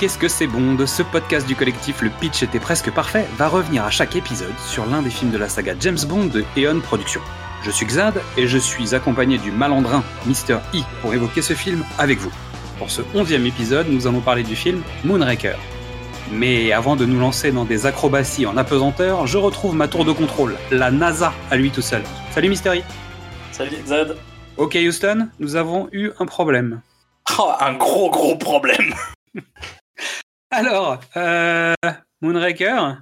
Qu'est-ce que c'est bon de ce podcast du collectif Le Pitch était presque parfait va revenir à chaque épisode sur l'un des films de la saga James Bond de Eon Productions. Je suis Xad et je suis accompagné du malandrin Mr. E pour évoquer ce film avec vous. Pour ce onzième épisode, nous allons parler du film Moonraker. Mais avant de nous lancer dans des acrobaties en apesanteur, je retrouve ma tour de contrôle, la NASA à lui tout seul. Salut Mr. E Salut Xad Ok Houston, nous avons eu un problème. Oh, un gros gros problème Alors, euh, Moonraker,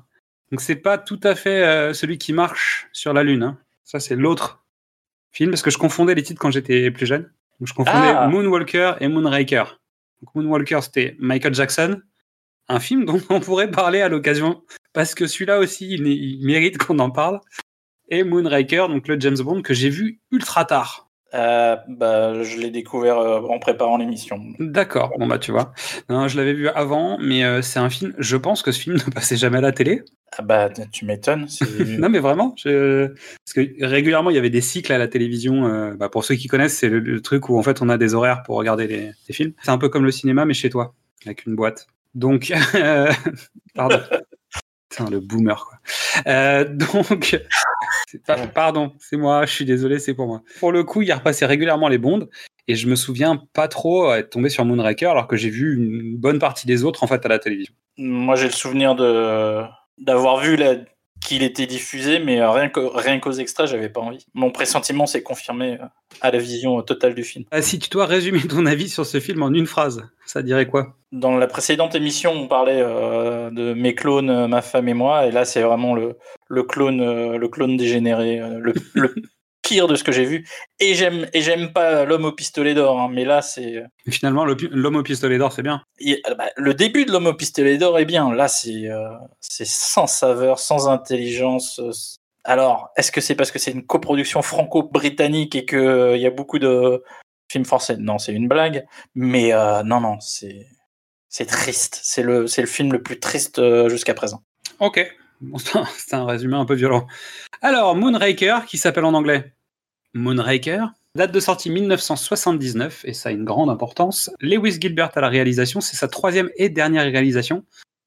donc c'est pas tout à fait euh, celui qui marche sur la Lune. hein. Ça, c'est l'autre film, parce que je confondais les titres quand j'étais plus jeune. Donc, je confondais Ah. Moonwalker et Moonraker. Donc, Moonwalker, c'était Michael Jackson, un film dont on pourrait parler à l'occasion, parce que celui-là aussi, il, il mérite qu'on en parle. Et Moonraker, donc le James Bond que j'ai vu ultra tard. Euh, bah, Je l'ai découvert euh, en préparant l'émission. D'accord, bon bah tu vois. Non, je l'avais vu avant, mais euh, c'est un film. Je pense que ce film ne passait jamais à la télé. Ah bah tu m'étonnes. Non mais vraiment, je... parce que régulièrement il y avait des cycles à la télévision. bah, pour ceux qui connaissent, c'est le, le truc où en fait on a des horaires pour regarder les, les films. C'est un peu comme le cinéma mais chez toi, avec une boîte. Donc, pardon. Putain, le boomer quoi. Euh, donc, pardon, c'est moi, je suis désolé, c'est pour moi. Pour le coup, il repassait régulièrement les bondes. Et je me souviens pas trop être tombé sur Moonraker alors que j'ai vu une bonne partie des autres en fait à la télévision. Moi j'ai le souvenir d'avoir vu la- qu'il était diffusé, mais euh, rien qu'au- rien qu'aux extraits, j'avais pas envie. Mon pressentiment s'est confirmé euh, à la vision euh, totale du film. Ah, si tu dois résumer ton avis sur ce film en une phrase, ça dirait quoi? Dans la précédente émission, on parlait euh, de mes clones, ma femme et moi, et là c'est vraiment le, le clone, euh, le clone dégénéré, euh, le, le pire de ce que j'ai vu. Et j'aime et j'aime pas l'homme au pistolet d'or, hein, mais là c'est euh, Finalement, l'homme au pistolet d'or, c'est bien. bah, le début de l'homme au pistolet d'or est bien. Là c'est euh, c'est sans saveur, sans intelligence. euh, Alors, est-ce que c'est parce que c'est une coproduction franco-britannique et que euh, il y a beaucoup de films français? Non, c'est une blague. Mais euh, non, non, c'est c'est triste. C'est le c'est le film le plus triste jusqu'à présent. Ok. C'est un- résumé un peu violent. Alors, Moonraker, qui s'appelle en anglais Moonraker, date de sortie 1979, et ça a une grande importance. Lewis Gilbert à la réalisation, c'est sa troisième et dernière réalisation,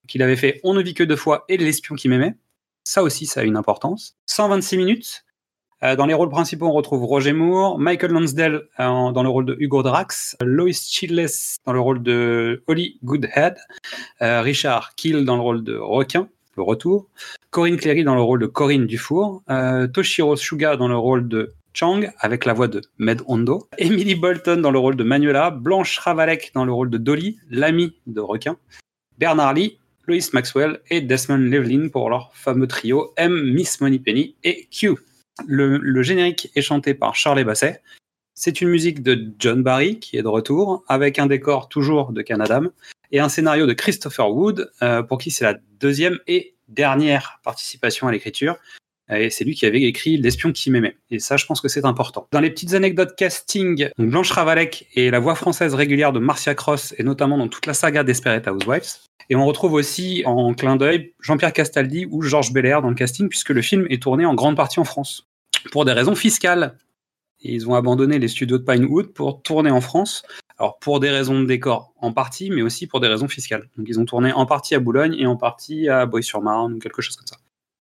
qu'il avait fait On ne vit que deux fois et L'espion qui m'aimait. Ça aussi, ça a une importance. 126 minutes. Euh, dans les rôles principaux, on retrouve Roger Moore, Michael Lonsdale euh, dans le rôle de Hugo Drax, Lois Chiles dans le rôle de Holly Goodhead, euh, Richard Kiel dans le rôle de Requin, le retour, Corinne Cléry dans le rôle de Corinne Dufour, euh, Toshiro Suga dans le rôle de Chang avec la voix de Med Hondo, Emily Bolton dans le rôle de Manuela, Blanche Ravalek dans le rôle de Dolly, l'ami de Requin, Bernard Lee, Lois Maxwell et Desmond Llewellyn pour leur fameux trio M, Miss Moneypenny et Q. Le, le générique est chanté par Charlie Basset. C'est une musique de John Barry qui est de retour, avec un décor toujours de Canadam et un scénario de Christopher Wood, euh, pour qui c'est la deuxième et dernière participation à l'écriture. Et c'est lui qui avait écrit L'espion qui m'aimait. Et ça, je pense que c'est important. Dans les petites anecdotes casting, Blanche Ravalek est la voix française régulière de Marcia Cross, et notamment dans toute la saga Desperate Housewives. Et on retrouve aussi en clin d'œil Jean-Pierre Castaldi ou Georges Belair dans le casting, puisque le film est tourné en grande partie en France. Pour des raisons fiscales. Ils ont abandonné les studios de Pinewood pour tourner en France. Alors pour des raisons de décor en partie, mais aussi pour des raisons fiscales. Donc ils ont tourné en partie à Boulogne et en partie à Bois-sur-Marne ou quelque chose comme ça.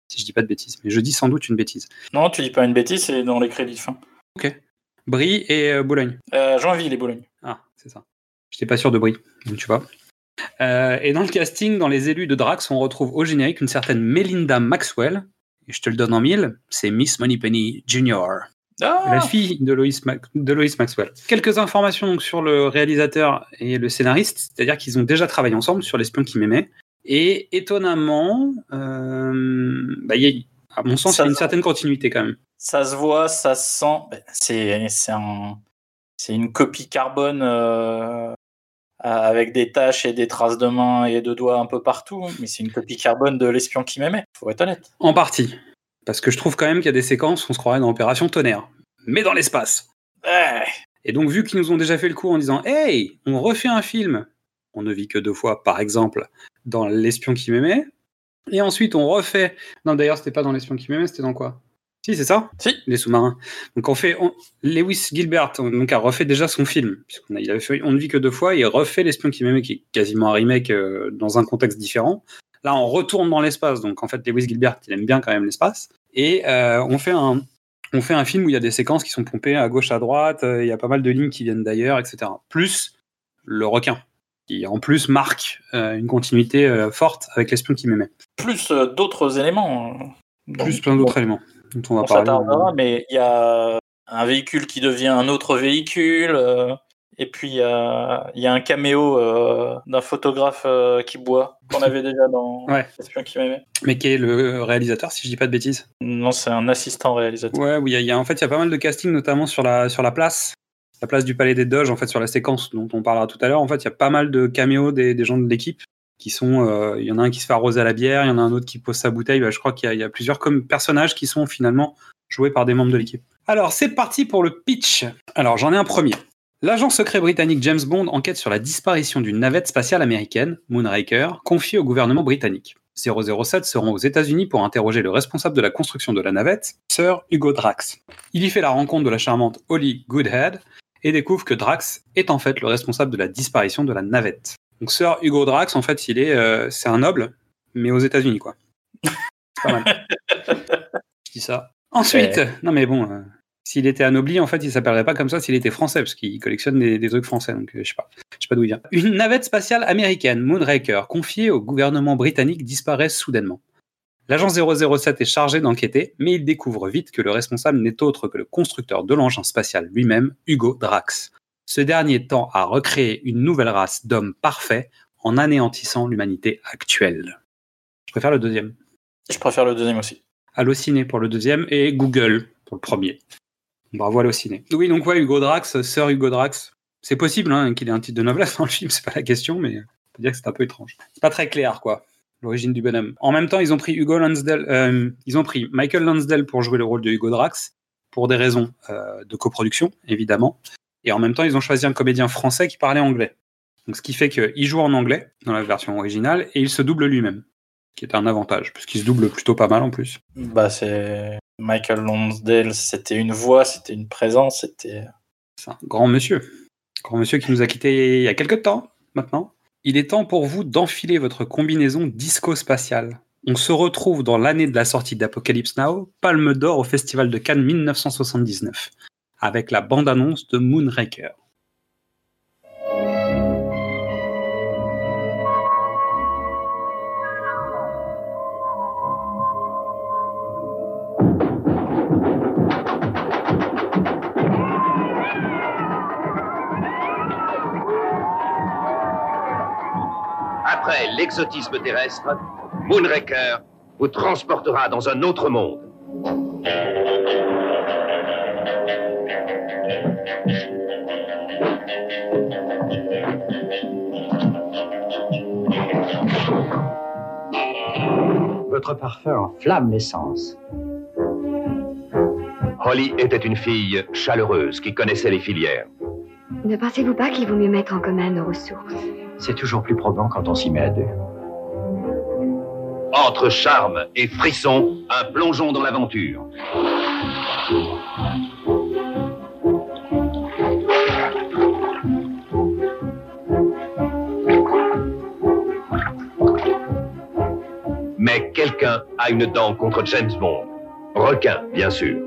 Si je dis pas de bêtises, mais je dis sans doute une bêtise. Non, tu dis pas une bêtise, c'est dans les crédits de fin. Brie et euh, Boulogne. Euh, Joinville et Boulogne. Ah, c'est ça. J'étais pas sûr de Brie, donc tu vois. Euh, et dans le casting, dans les élus de Drax, on retrouve au générique une certaine Melinda Maxwell. Et je te le donne en mille, c'est Miss Moneypenny Jr. la Ah fille de Lois, Mac- Maxwell. Quelques informations donc, sur le réalisateur et le scénariste, c'est-à-dire qu'ils ont déjà travaillé ensemble sur L'espion qui m'aimait. Et étonnamment, euh, bah, il y a- à mon sens, il y Ça a une se- certaine continuité quand même. Ça se voit, ça se sent. C'est un, c'est une copie carbone euh, avec des taches et des traces de mains et de doigts un peu partout, mais c'est une copie carbone de l'espion qui m'aimait. Faut être honnête. En partie. Parce que je trouve quand même qu'il y a des séquences où on se croirait dans Opération Tonnerre. Mais dans l'espace. Et donc, vu qu'ils nous ont déjà fait le coup en disant Hey, on refait un film, on ne vit que deux fois, par exemple, dans L'espion qui m'aimait. Et ensuite, on refait. Non, d'ailleurs, c'était pas dans L'espion qui m'aimait, c'était dans quoi? Si, c'est ça? Si. Les sous-marins. Donc on fait. on- Lewis Gilbert on- donc, a refait déjà son film. Puisqu'on a, il avait fait On ne vit que deux fois. Il refait L'espion qui m'aimait, qui est quasiment un remake euh, dans un contexte différent. Là, on retourne dans l'espace. Donc en fait, Lewis Gilbert, il aime bien quand même l'espace. Et euh, on, fait un, on fait un film où il y a des séquences qui sont pompées à gauche, à droite. euh, Il y a pas mal de lignes qui viennent d'ailleurs, etc. Plus le requin, qui en plus marque euh, une continuité forte avec L'espion qui m'aimait. Plus d'autres éléments. Plus plein d'autres éléments dont on va On parler. mais il y a un véhicule qui devient un autre véhicule. Euh, et puis il y a, il y a un caméo euh, d'un photographe euh, qui boit, qu'on avait déjà dans Ouais. Qui. Mais qui est le réalisateur, si je dis pas de bêtises. Non, c'est un assistant réalisateur. Ouais, oui, il y a- il y a, en fait, il y a pas mal de casting, notamment sur la, sur la place, la place du Palais des Doges, en fait, sur la séquence dont on parlera tout à l'heure. En fait, il y a pas mal de caméos des, des gens de l'équipe qui sont. euh, Il y en a un qui se fait arroser à la bière, il y en a un autre qui pose sa bouteille. Bah, je crois qu'il y, a- il y a plusieurs comme personnages qui sont finalement joués par des membres de l'équipe. Alors, c'est parti pour le pitch. Alors, j'en ai un premier. L'agent secret britannique James Bond enquête sur la disparition d'une navette spatiale américaine, Moonraker, confiée au gouvernement britannique. 007 se rend aux États-Unis pour interroger le responsable de la construction de la navette, Sir Hugo Drax. Il y fait la rencontre de la charmante Holly Goodhead et découvre que Drax est en fait le responsable de la disparition de la navette. Donc Sir Hugo Drax, en fait, il est, euh, c'est un noble, mais aux États-Unis, quoi. C'est pas mal. Je dis ça. Ensuite, non mais bon, euh, s'il était anobli, en fait, il s'appellerait pas comme ça s'il était français, parce qu'il collectionne des, des trucs français, donc euh, je sais pas. Je sais pas d'où il vient. Une navette spatiale américaine, Moonraker, confiée au gouvernement britannique, disparaît soudainement. L'agent 007 est chargé d'enquêter, mais il découvre vite que le responsable n'est autre que le constructeur de l'engin spatial lui-même, Hugo Drax. Ce dernier tend à recréer une nouvelle race d'hommes parfaits en anéantissant l'humanité actuelle. Je préfère le deuxième. Je préfère le deuxième aussi. Allociné pour le deuxième et Google pour le premier. Bravo Allociné. Oui, donc ouais, Hugo Drax, Sir Hugo Drax. C'est possible hein, qu'il ait un titre de noblesse dans le film, c'est pas la question, mais on peut dire que c'est un peu étrange. C'est pas très clair, quoi, l'origine du bonhomme. En même temps, ils ont pris Hugo Lansdale, euh, ils ont pris Michael Lansdale pour jouer le rôle de Hugo Drax, pour des raisons euh, de coproduction, évidemment. Et en même temps, ils ont choisi un comédien français qui parlait anglais. Donc, ce qui fait qu'il joue en anglais dans la version originale et il se double lui-même, qui est un avantage, puisqu'il se double plutôt pas mal en plus. Bah, c'est Michael Lonsdale, c'était une voix, c'était une présence, c'était. C'est un grand monsieur. Grand monsieur qui nous a quittés il y a quelques temps, maintenant. Il est temps pour vous d'enfiler votre combinaison disco-spatiale. On se retrouve dans l'année de la sortie d'Apocalypse Now, Palme d'Or au Festival de Cannes 1979, avec la bande-annonce de Moonraker. Après l'exotisme terrestre, Moonraker vous transportera dans un autre monde. Votre parfum enflamme l'essence. Holly était une fille chaleureuse qui connaissait les filières. Ne pensez-vous pas qu'il vaut mieux mettre en commun nos ressources? C'est toujours plus probant quand on s'y met à deux. Entre charme et frisson, un plongeon dans l'aventure. Mais quelqu'un a une dent contre James Bond. Requin, bien sûr.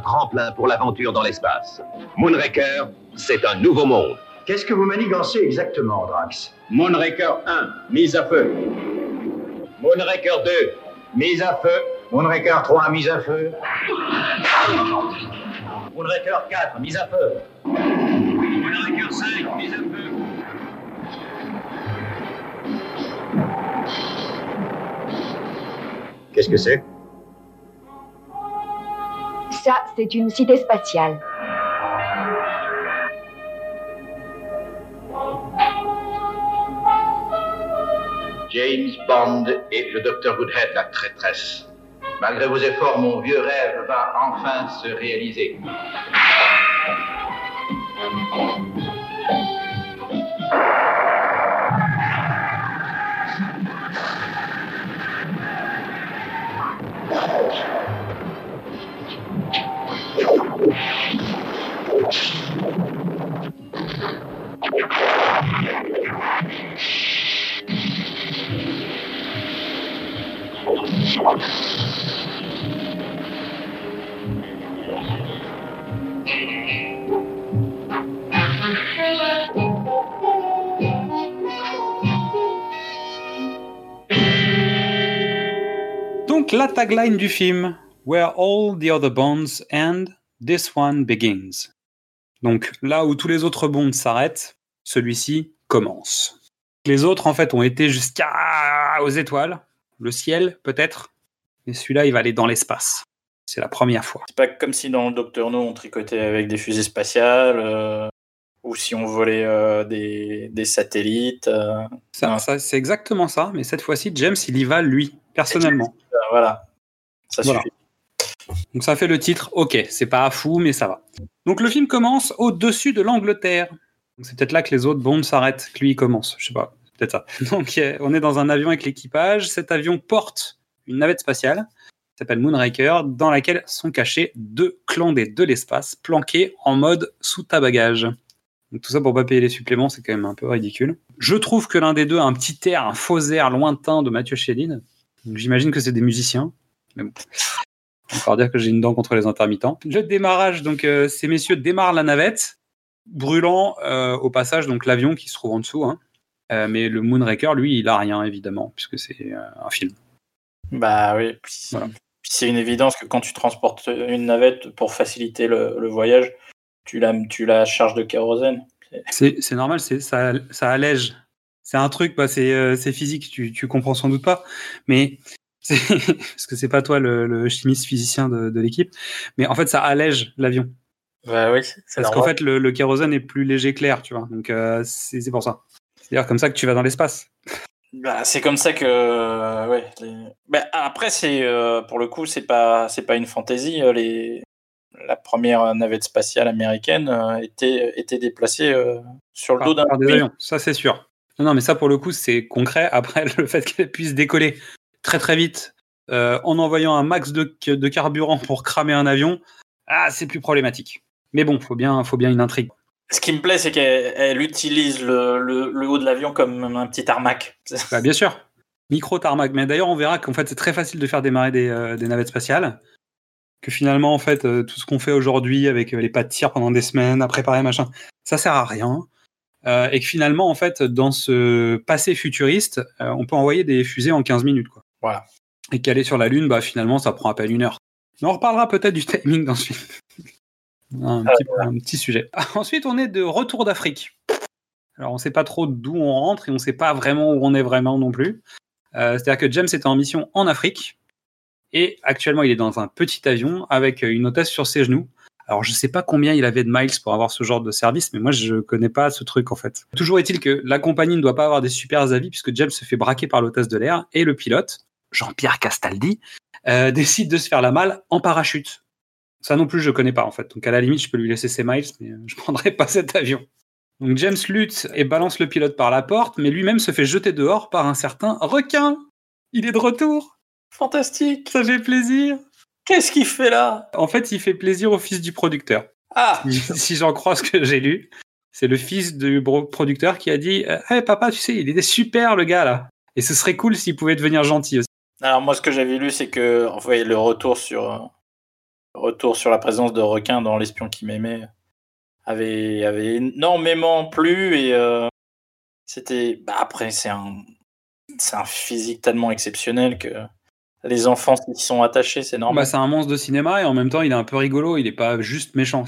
Un tremplin pour l'aventure dans l'espace. Moonraker, c'est un nouveau monde. Qu'est-ce que vous manigancez exactement, Drax Moonraker 1, mise à feu. Moonraker 2, mise à feu. Moonraker 3, mise à feu. Moonraker 4, mise à feu. Moonraker 5, mise à feu. Qu'est-ce que c'est? Ça, c'est une cité spatiale. James Bond et le docteur Goodhead, la traîtresse. Malgré vos efforts, mon vieux rêve va enfin se réaliser. Tagline du film Where all the other bonds end, this one begins. Donc là où tous les autres bonds s'arrêtent, celui-ci commence. Les autres en fait ont été jusqu'à aux étoiles, le ciel peut-être, et celui-là il va aller dans l'espace. C'est la première fois. C'est pas comme si dans le Docteur No on tricotait avec des fusées spatiales euh, ou si on volait euh, des, des satellites. euh, Ça, c'est exactement ça, mais cette fois-ci James il y va lui personnellement. euh, voilà. Ça Voilà. suffit. Donc ça fait le titre, ok, c'est pas fou, mais ça va. Donc le film commence au-dessus de l'Angleterre. C'est peut-être là que les autres bombes s'arrêtent, que lui il commence, je sais pas, peut-être ça. Donc on est dans un avion avec l'équipage, cet avion porte une navette spatiale, qui s'appelle Moonraker, dans laquelle sont cachés deux clandés de l'espace, planqués en mode sous ta bagage. Donc tout ça pour pas payer les suppléments, c'est quand même un peu ridicule. Je trouve que l'un des deux a un petit air, un faux air lointain de Mathieu Chéline. J'imagine que c'est des musiciens. Mais bon. Encore dire que j'ai une dent contre les intermittents. Le démarrage, donc euh, ces messieurs démarrent la navette, brûlant euh, au passage donc l'avion qui se trouve en dessous. hein. Euh, mais le Moonraker, lui, il a rien évidemment, puisque c'est un film. Bah oui. Voilà. c'est une évidence que quand tu transportes une navette pour faciliter le, le voyage, tu la, tu la charges de kérosène. C'est normal, c'est ça, ça allège. C'est un truc, bah, c'est c'est physique, tu, tu comprends sans doute pas, mais parce que c'est pas toi le, le chimiste physicien de, de l'équipe, mais en fait ça allège l'avion. Bah oui, Parce qu'en fait le, le kérosène est plus léger que l'air, tu vois. Donc euh, c'est pour ça. C'est d'ailleurs comme ça que tu vas dans l'espace. Bah, c'est comme ça que euh, ouais. les- Bah, après c'est euh, pour le coup c'est pas c'est pas une fantaisie. Les la première navette spatiale américaine était était déplacée sur le par, dos d'un avions. Ça, c'est sûr. Non, non, mais ça, pour le coup, c'est concret. Après, le fait qu'elle puisse décoller très très vite euh, en envoyant un max de, de carburant pour cramer un avion, ah, c'est plus problématique. Mais bon, faut bien, faut bien une intrigue. Ce qui me plaît c'est qu'elle elle utilise le, le, le haut de l'avion comme un petit tarmac. Bah, bien sûr. Micro tarmac. Mais d'ailleurs, on verra qu'en fait, c'est très facile de faire démarrer des, euh, des navettes spatiales. Que finalement, en fait, euh, tout ce qu'on fait aujourd'hui avec les pas de tir pendant des semaines, à préparer machin, ça sert à rien. Euh, et que finalement, en fait, dans ce passé futuriste, on peut envoyer des fusées en 15 minutes. Quoi. Et qu'aller sur la Lune, bah, finalement, ça prend à peine une heure. Mais on reparlera peut-être du timing dans ce film. un, petit, sujet. Ensuite, on est de retour d'Afrique. Alors, on ne sait pas trop d'où on rentre et on ne sait pas vraiment où on est vraiment non plus. Euh, C'est-à-dire que James était en mission en Afrique et actuellement, il est dans un petit avion avec une hôtesse sur ses genoux. Alors, je sais pas combien il avait de miles pour avoir ce genre de service, mais moi, je connais pas ce truc en fait. Toujours est-il que la compagnie ne doit pas avoir des super avis puisque James se fait braquer par l'hôtesse de l'air et le pilote, Jean-Pierre Castaldi, euh, décide de se faire la malle en parachute. Ça non plus, je connais pas en fait. Donc, à la limite, je peux lui laisser ses miles, mais euh, je prendrai pas cet avion. Donc, James lutte et balance le pilote par la porte, mais lui-même se fait jeter dehors par un certain requin. Il est de retour. Fantastique. Ça fait plaisir. Qu'est-ce qu'il fait là? En fait, il fait plaisir au fils du producteur. Ah Si, j'en crois ce que j'ai lu, c'est le fils du producteur qui a dit euh, Hey, papa, tu sais, il était super le gars là. Et ce serait cool s'il pouvait devenir gentil aussi. Alors moi ce que j'avais lu c'est que le retour sur retour sur la présence de requins dans l'espion qui m'aimait avait, avait énormément plu et euh, c'était. Bah, après, c'est un, c'est un physique tellement exceptionnel que les enfants s'y sont attachés, c'est normal. Bah, c'est un monstre de cinéma et en même temps, il est un peu rigolo. Il est pas juste méchant.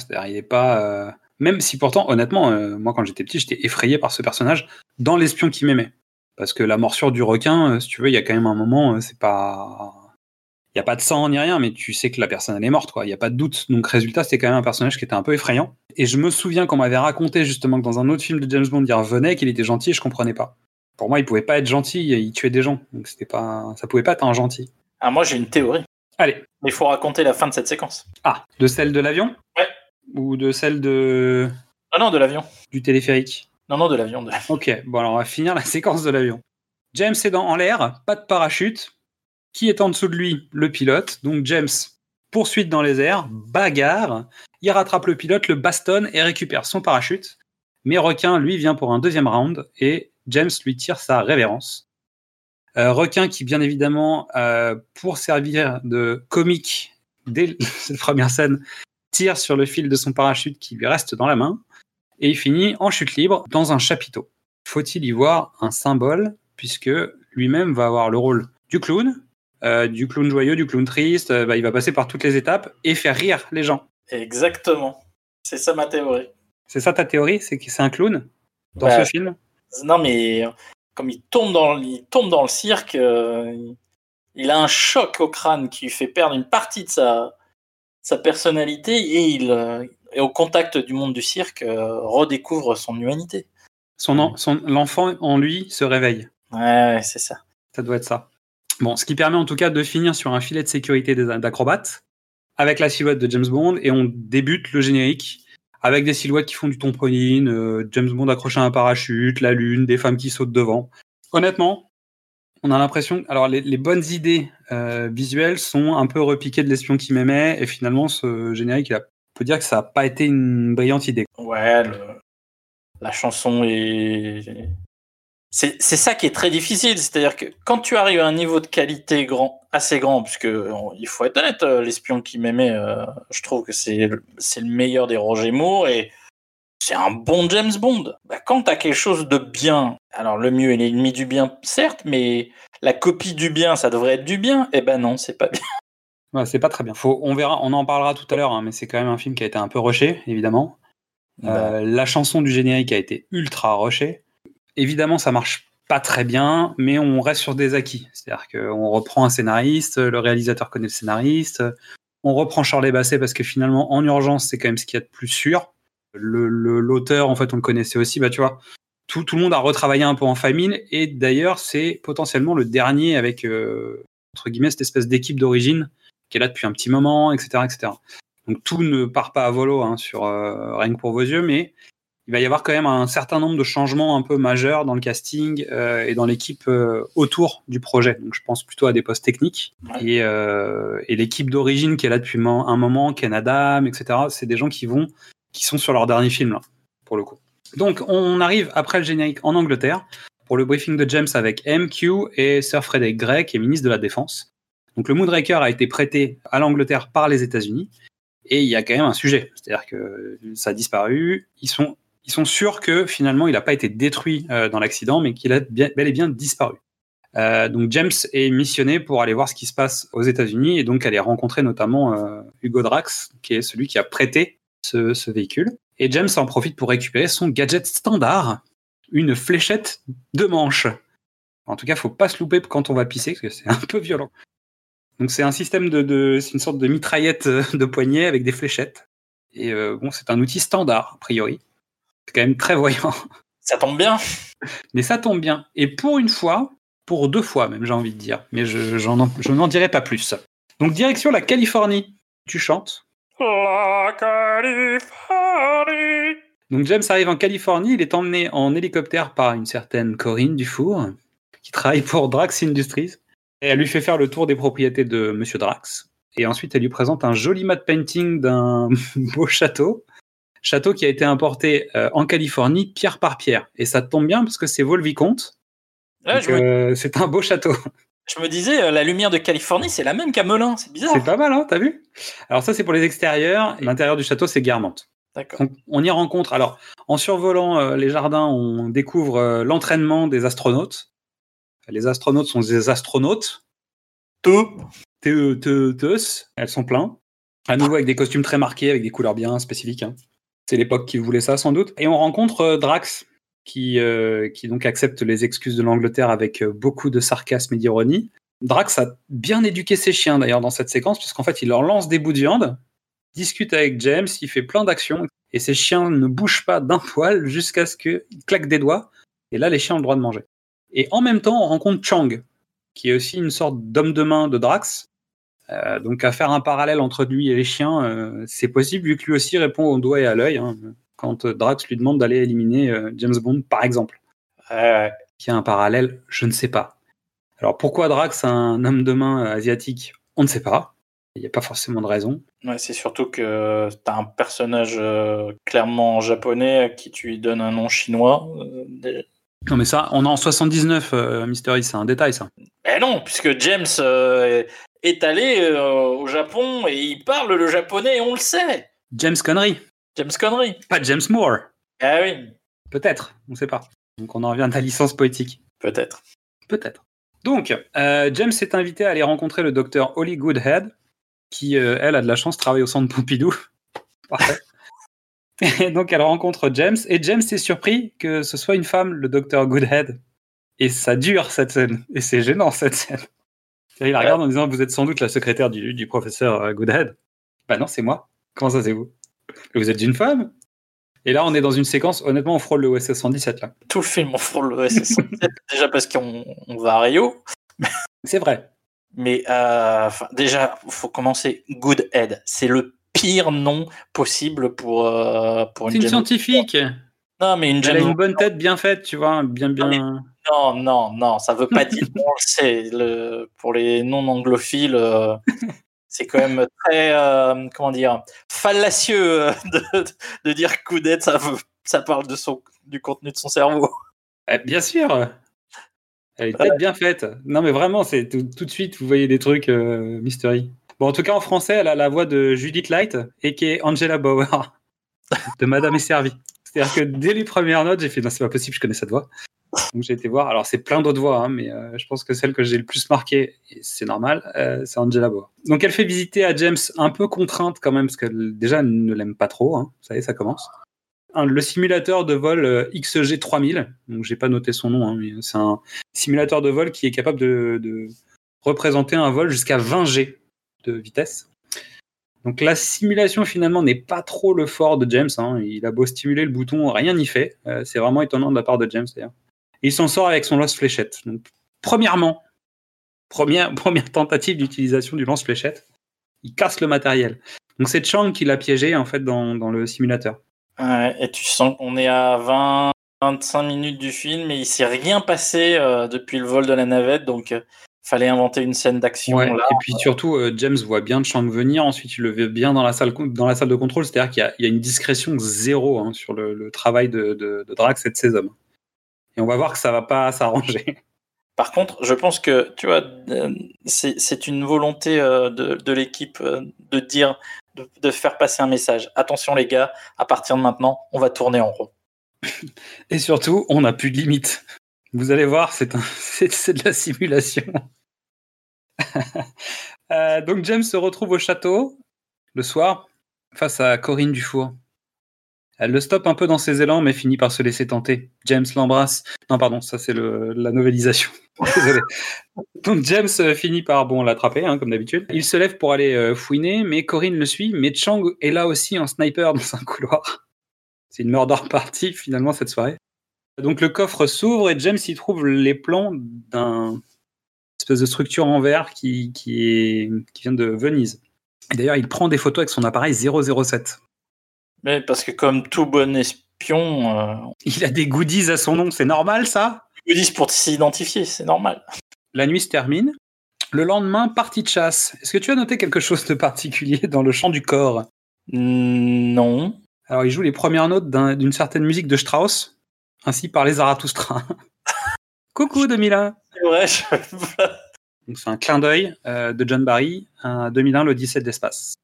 Pas. euh, Même si pourtant, honnêtement, euh, moi quand j'étais petit, j'étais effrayé par ce personnage dans l'espion qui m'aimait. Parce que la morsure du requin, euh, si tu veux, il y a quand même un moment, euh, c'est pas. Il n'y a pas de sang ni rien, mais tu sais que la personne elle est morte, quoi. Il n'y a pas de doute. Donc, résultat, c'était quand même un personnage qui était un peu effrayant. Et je me souviens qu'on m'avait raconté justement que dans un autre film de James Bond, il revenait, qu'il était gentil et je comprenais pas. Pour moi, il pouvait pas être gentil, il tuait des gens. Donc, c'était pas. Ça pouvait pas être un gentil. Ah, moi, j'ai une théorie. Allez. Mais il faut raconter la fin de cette séquence. Ah, de celle de l'avion? Ouais. Ou de celle de Non, non, de l'avion. du téléphérique? Non, de l'avion. Ok, bon alors on va finir la séquence de l'avion. James est dans, en l'air, pas de parachute. Qui est en dessous de lui? Le pilote. Donc James, poursuite dans les airs, bagarre. Il rattrape le pilote, le bastonne et récupère son parachute. Mais Requin, lui, vient pour un deuxième round et James lui tire sa révérence. Euh, Requin qui, bien évidemment, euh, pour servir de comique dès cette première scène, tire sur le fil de son parachute qui lui reste dans la main et il finit en chute libre dans un chapiteau. Faut-il y voir un symbole puisque lui-même va avoir le rôle du clown, euh, du clown joyeux, du clown triste, euh, bah, il va passer par toutes les étapes et faire rire les gens. Exactement. C'est ça ma théorie. C'est ça ta théorie C'est que c'est un clown dans Ouais. ce film? Non, mais comme il tombe dans, il tombe dans le cirque, euh, il- a un choc au crâne qui lui fait perdre une partie de sa, sa personnalité et il, euh, et au contact du monde du cirque, euh, redécouvre son humanité. son, en- son, L'enfant en lui se réveille. Ouais, c'est ça. Ça doit être ça. Bon, ce qui permet en tout cas de finir sur un filet de sécurité d'acrobates avec la silhouette de James Bond et on débute le générique avec des silhouettes qui font du trampoline, euh, James Bond accroché à un parachute, la lune, des femmes qui sautent devant. Honnêtement, on a l'impression. Alors, les, les bonnes idées euh, visuelles sont un peu repiquées de l'espion qui m'aimait et finalement, ce générique, il a- on peut dire que ça n'a pas été une brillante idée. Ouais, la chanson est. C'est ça qui est très difficile, c'est-à-dire que quand tu arrives à un niveau de qualité grand, assez grand, puisque il faut être honnête, euh, l'espion qui m'aimait, euh, je trouve que c'est le- le meilleur des Roger Moore et c'est un bon James Bond. Bah, quand tu as quelque chose de bien, alors le mieux est l'ennemi du bien, certes, mais la copie du bien, ça devrait être du bien, eh ben non, c'est pas bien. Ouais, c'est pas très bien. Faut, on verra, on en parlera tout à l'heure, hein, mais c'est quand même un film qui a été un peu rushé, évidemment. Bah, Euh, la chanson du générique a été ultra rushée. Évidemment, ça marche pas très bien, mais on reste sur des acquis. C'est-à-dire qu'on reprend un scénariste, le réalisateur connaît le scénariste, on reprend Charles Basset parce que finalement, en urgence, c'est quand même ce qu'il y a de plus sûr. Le- le- L'auteur, en fait, on le connaissait aussi, bah tu vois. Tout, tout le monde a retravaillé un peu en famine, et d'ailleurs, c'est potentiellement le dernier avec, euh, entre guillemets, cette espèce d'équipe d'origine qui est là depuis un petit moment, etc. etc. Donc tout ne part pas à volo hein, sur euh, Rien que pour vos yeux, mais il va y avoir quand même un certain nombre de changements un peu majeurs dans le casting euh, et dans l'équipe euh, autour du projet. Donc je pense plutôt à des postes techniques. Et, euh, et l'équipe d'origine qui est là depuis un moment, Ken Adam, etc., c'est des gens qui vont, qui sont sur leur dernier film, là, pour le coup. Donc on arrive après le générique en Angleterre pour le briefing de James avec MQ et Sir Frederick Gray, qui est ministre de la Défense. Donc le Moonraker a été prêté à l'Angleterre par les États-Unis et il y a quand même un sujet, c'est-à-dire que ça a disparu. Ils sont sûrs que finalement il n'a pas été détruit euh, dans l'accident, mais qu'il a bel et bien disparu. Euh, donc James est missionné pour aller voir ce qui se passe aux États-Unis et donc aller rencontrer notamment euh, Hugo Drax, qui est celui qui a prêté ce, véhicule. Et James en profite pour récupérer son gadget standard, une fléchette de manche. En tout cas, faut pas se louper quand on va pisser, parce que c'est un peu violent. Donc c'est un système de, de c'est une sorte de mitraillette euh, de poignet avec des fléchettes. Et euh, bon, c'est un outil standard a priori. C'est quand même très voyant, Ça tombe bien. mais ça tombe bien. Et pour une fois, pour deux fois même, j'ai envie de dire, mais je, je n'en dirai pas plus. Donc direction la Californie. Tu chantes. La Californie. Donc James arrive en Californie, il est emmené en hélicoptère par une certaine Corinne Dufour, qui travaille pour Drax Industries. Et elle lui fait faire le tour des propriétés de Monsieur Drax. Et ensuite, elle lui présente un joli matte painting d'un beau château. Château qui a été importé euh, en Californie pierre par pierre. Et ça tombe bien parce que c'est je, me, euh, c'est un beau château. je me disais, euh, la lumière de Californie, c'est la même qu'à Melun. C'est bizarre. C'est pas mal, hein, t'as vu? Alors ça, c'est pour les extérieurs. L'intérieur du château, c'est Guermantes. D'accord. On, on y rencontre. Alors, en survolant euh, les jardins, on découvre l'entraînement des astronautes. Les astronautes sont des astronautes. Tout. Te- te- teus. Elles sont pleins. À nouveau avec des costumes très marqués, avec des couleurs bien spécifiques. hein. C'est l'époque qui voulait ça, sans doute. Et on rencontre euh, Drax, qui, euh, qui donc accepte les excuses de l'Angleterre avec euh, beaucoup de sarcasme et d'ironie. Drax a bien éduqué ses chiens d'ailleurs dans cette séquence, puisqu'en fait il leur lance des bouts de viande, discute avec James, il fait plein d'actions, et ses chiens ne bougent pas d'un poil jusqu'à ce qu'ils claquent des doigts, et là les chiens ont le droit de manger. Et en même temps on rencontre Chang, qui est aussi une sorte d'homme de main de Drax. Euh, donc à faire un parallèle entre lui et les chiens, euh, c'est possible vu que lui aussi répond au doigt et à l'œil hein, quand euh, Drax lui demande d'aller éliminer James Bond par exemple. Qu'il y a un parallèle, je ne sais pas. Alors pourquoi Drax un homme de main asiatique On ne sait pas. Il n'y a pas forcément de raison. Ouais, c'est surtout que t'as un personnage clairement japonais qui tu lui donnes un nom chinois. Non mais ça, on est en 79, euh, Mystery, c'est un détail ça. Eh non, puisque James euh, est allé euh, au Japon et il parle le japonais et on le sait. James Connery, James Connery. pas James Moore. Ah oui, Peut-être, on ne sait pas. Donc on en revient à la licence poétique. peut-être. Peut-être. Donc, euh, James est invité à aller rencontrer le docteur Holly Goodhead, qui, elle, a de la chance, travaille au centre Pompidou. Parfait. Et donc, elle rencontre James, et James est surpris que ce soit une femme, le docteur Goodhead. Et ça dure, cette scène. Et c'est gênant, cette scène. Il la regarde en disant Vous êtes sans doute la secrétaire du, du professeur euh, Goodhead. Bah non, c'est moi. Comment ça, c'est vous? Vous êtes une femme Et là, on est dans une séquence, honnêtement, on frôle le OSS 117, là. Tout le film, on frôle le SS117, déjà parce qu'on on va à Rio. C'est vrai. Mais euh, déjà, il faut commencer. Good Head, c'est le pire nom possible pour, euh, pour C'est une scientifique. Non, mais une Elle a une bonne tête bien faite, tu vois, bien bien. Non, non, non, ça veut pas dire. Le, pour les non anglophiles, euh, c'est quand même très, euh, comment dire, fallacieux de, de dire coup d'aide. Ça, veut- ça parle de son, du contenu de son cerveau. Eh, bien sûr. Elle est peut-être bien faite. Non, mais vraiment, c'est tout, tout de suite, vous voyez des trucs euh, mystery. Bon, en tout cas, en français, elle a la voix de Judith Light et qui est Angela Bauer de Madame est servie. C'est-à-dire que dès les premières notes, j'ai fait non, c'est pas possible, je connais cette voix. Donc j'ai été voir. Alors c'est plein d'autres voix, hein, mais euh, je pense que celle que j'ai le plus marquée, et c'est normal, euh, c'est Angela Bauer. Donc elle fait visiter à James un peu contrainte quand même, parce qu'elle déjà elle ne l'aime pas trop. Hein, vous savez, ça commence. Un- le simulateur de vol euh, XG 3000, donc j'ai pas noté son nom, hein, mais c'est un simulateur de vol qui est capable de, de représenter un vol jusqu'à 20 G de vitesse. Donc la simulation finalement n'est pas trop le fort de James. hein. Il a beau stimuler le bouton, rien n'y fait. Euh, c'est vraiment étonnant de la part de James d'ailleurs. Il s'en sort avec son lance-fléchette. Donc, premièrement, première, tentative d'utilisation du lance-fléchette, il casse le matériel. Donc c'est Chang qui l'a piégé en fait dans, le simulateur. Et tu sens qu'on est à 20, 25 minutes du film et il s'est rien passé euh, depuis le vol de la navette, donc euh, fallait inventer une scène d'action Ouais. Et puis surtout, euh, James voit bien Chang venir. Ensuite, il le voit bien dans la salle, dans la salle de contrôle. C'est-à-dire qu'il y a- il y, a une discrétion zéro hein, sur le, le travail de, de, de Drax et de ses hommes. Et on va voir que ça va pas s'arranger. Par contre, je pense que tu vois, euh, c'est c'est une volonté euh, de, de l'équipe euh, de dire, de, de faire passer un message. Attention les gars, à partir de maintenant, on va tourner en rond. Et surtout, on n'a plus de limite. Vous allez voir, c'est de la simulation. Euh, donc James se retrouve au château le soir face à Corinne Dufour. Elle le stoppe un peu dans ses élans, mais finit par se laisser tenter. James l'embrasse. Non, pardon, ça c'est la novélisation. Désolé. Donc James euh, finit par bon l'attraper, hein, comme d'habitude. Il se lève pour aller euh, fouiner, mais Corinne le suit. Mais Chang est là aussi en sniper dans un couloir. C'est une murder party finalement cette soirée. Donc le coffre s'ouvre et James y trouve les plans d'un espèce de structure en verre qui, qui, est, qui vient de Venise. Et d'ailleurs, il prend des photos avec son appareil 007. Mais parce que comme tout bon espion, euh, Il a des goodies à son nom, c'est normal ça? Disent pour s'identifier, c'est normal. La nuit se termine. Le lendemain, partie de chasse. Est-ce que tu as noté quelque chose de particulier dans le chant du corps? Non. Alors, il joue les premières notes d'un- d'une certaine musique de Strauss, ainsi par les Zarathustra. Coucou 2001 C'est vrai, je... Donc c'est un clin d'œil euh, de John Barry à 2001, l'Odyssée de l'espace.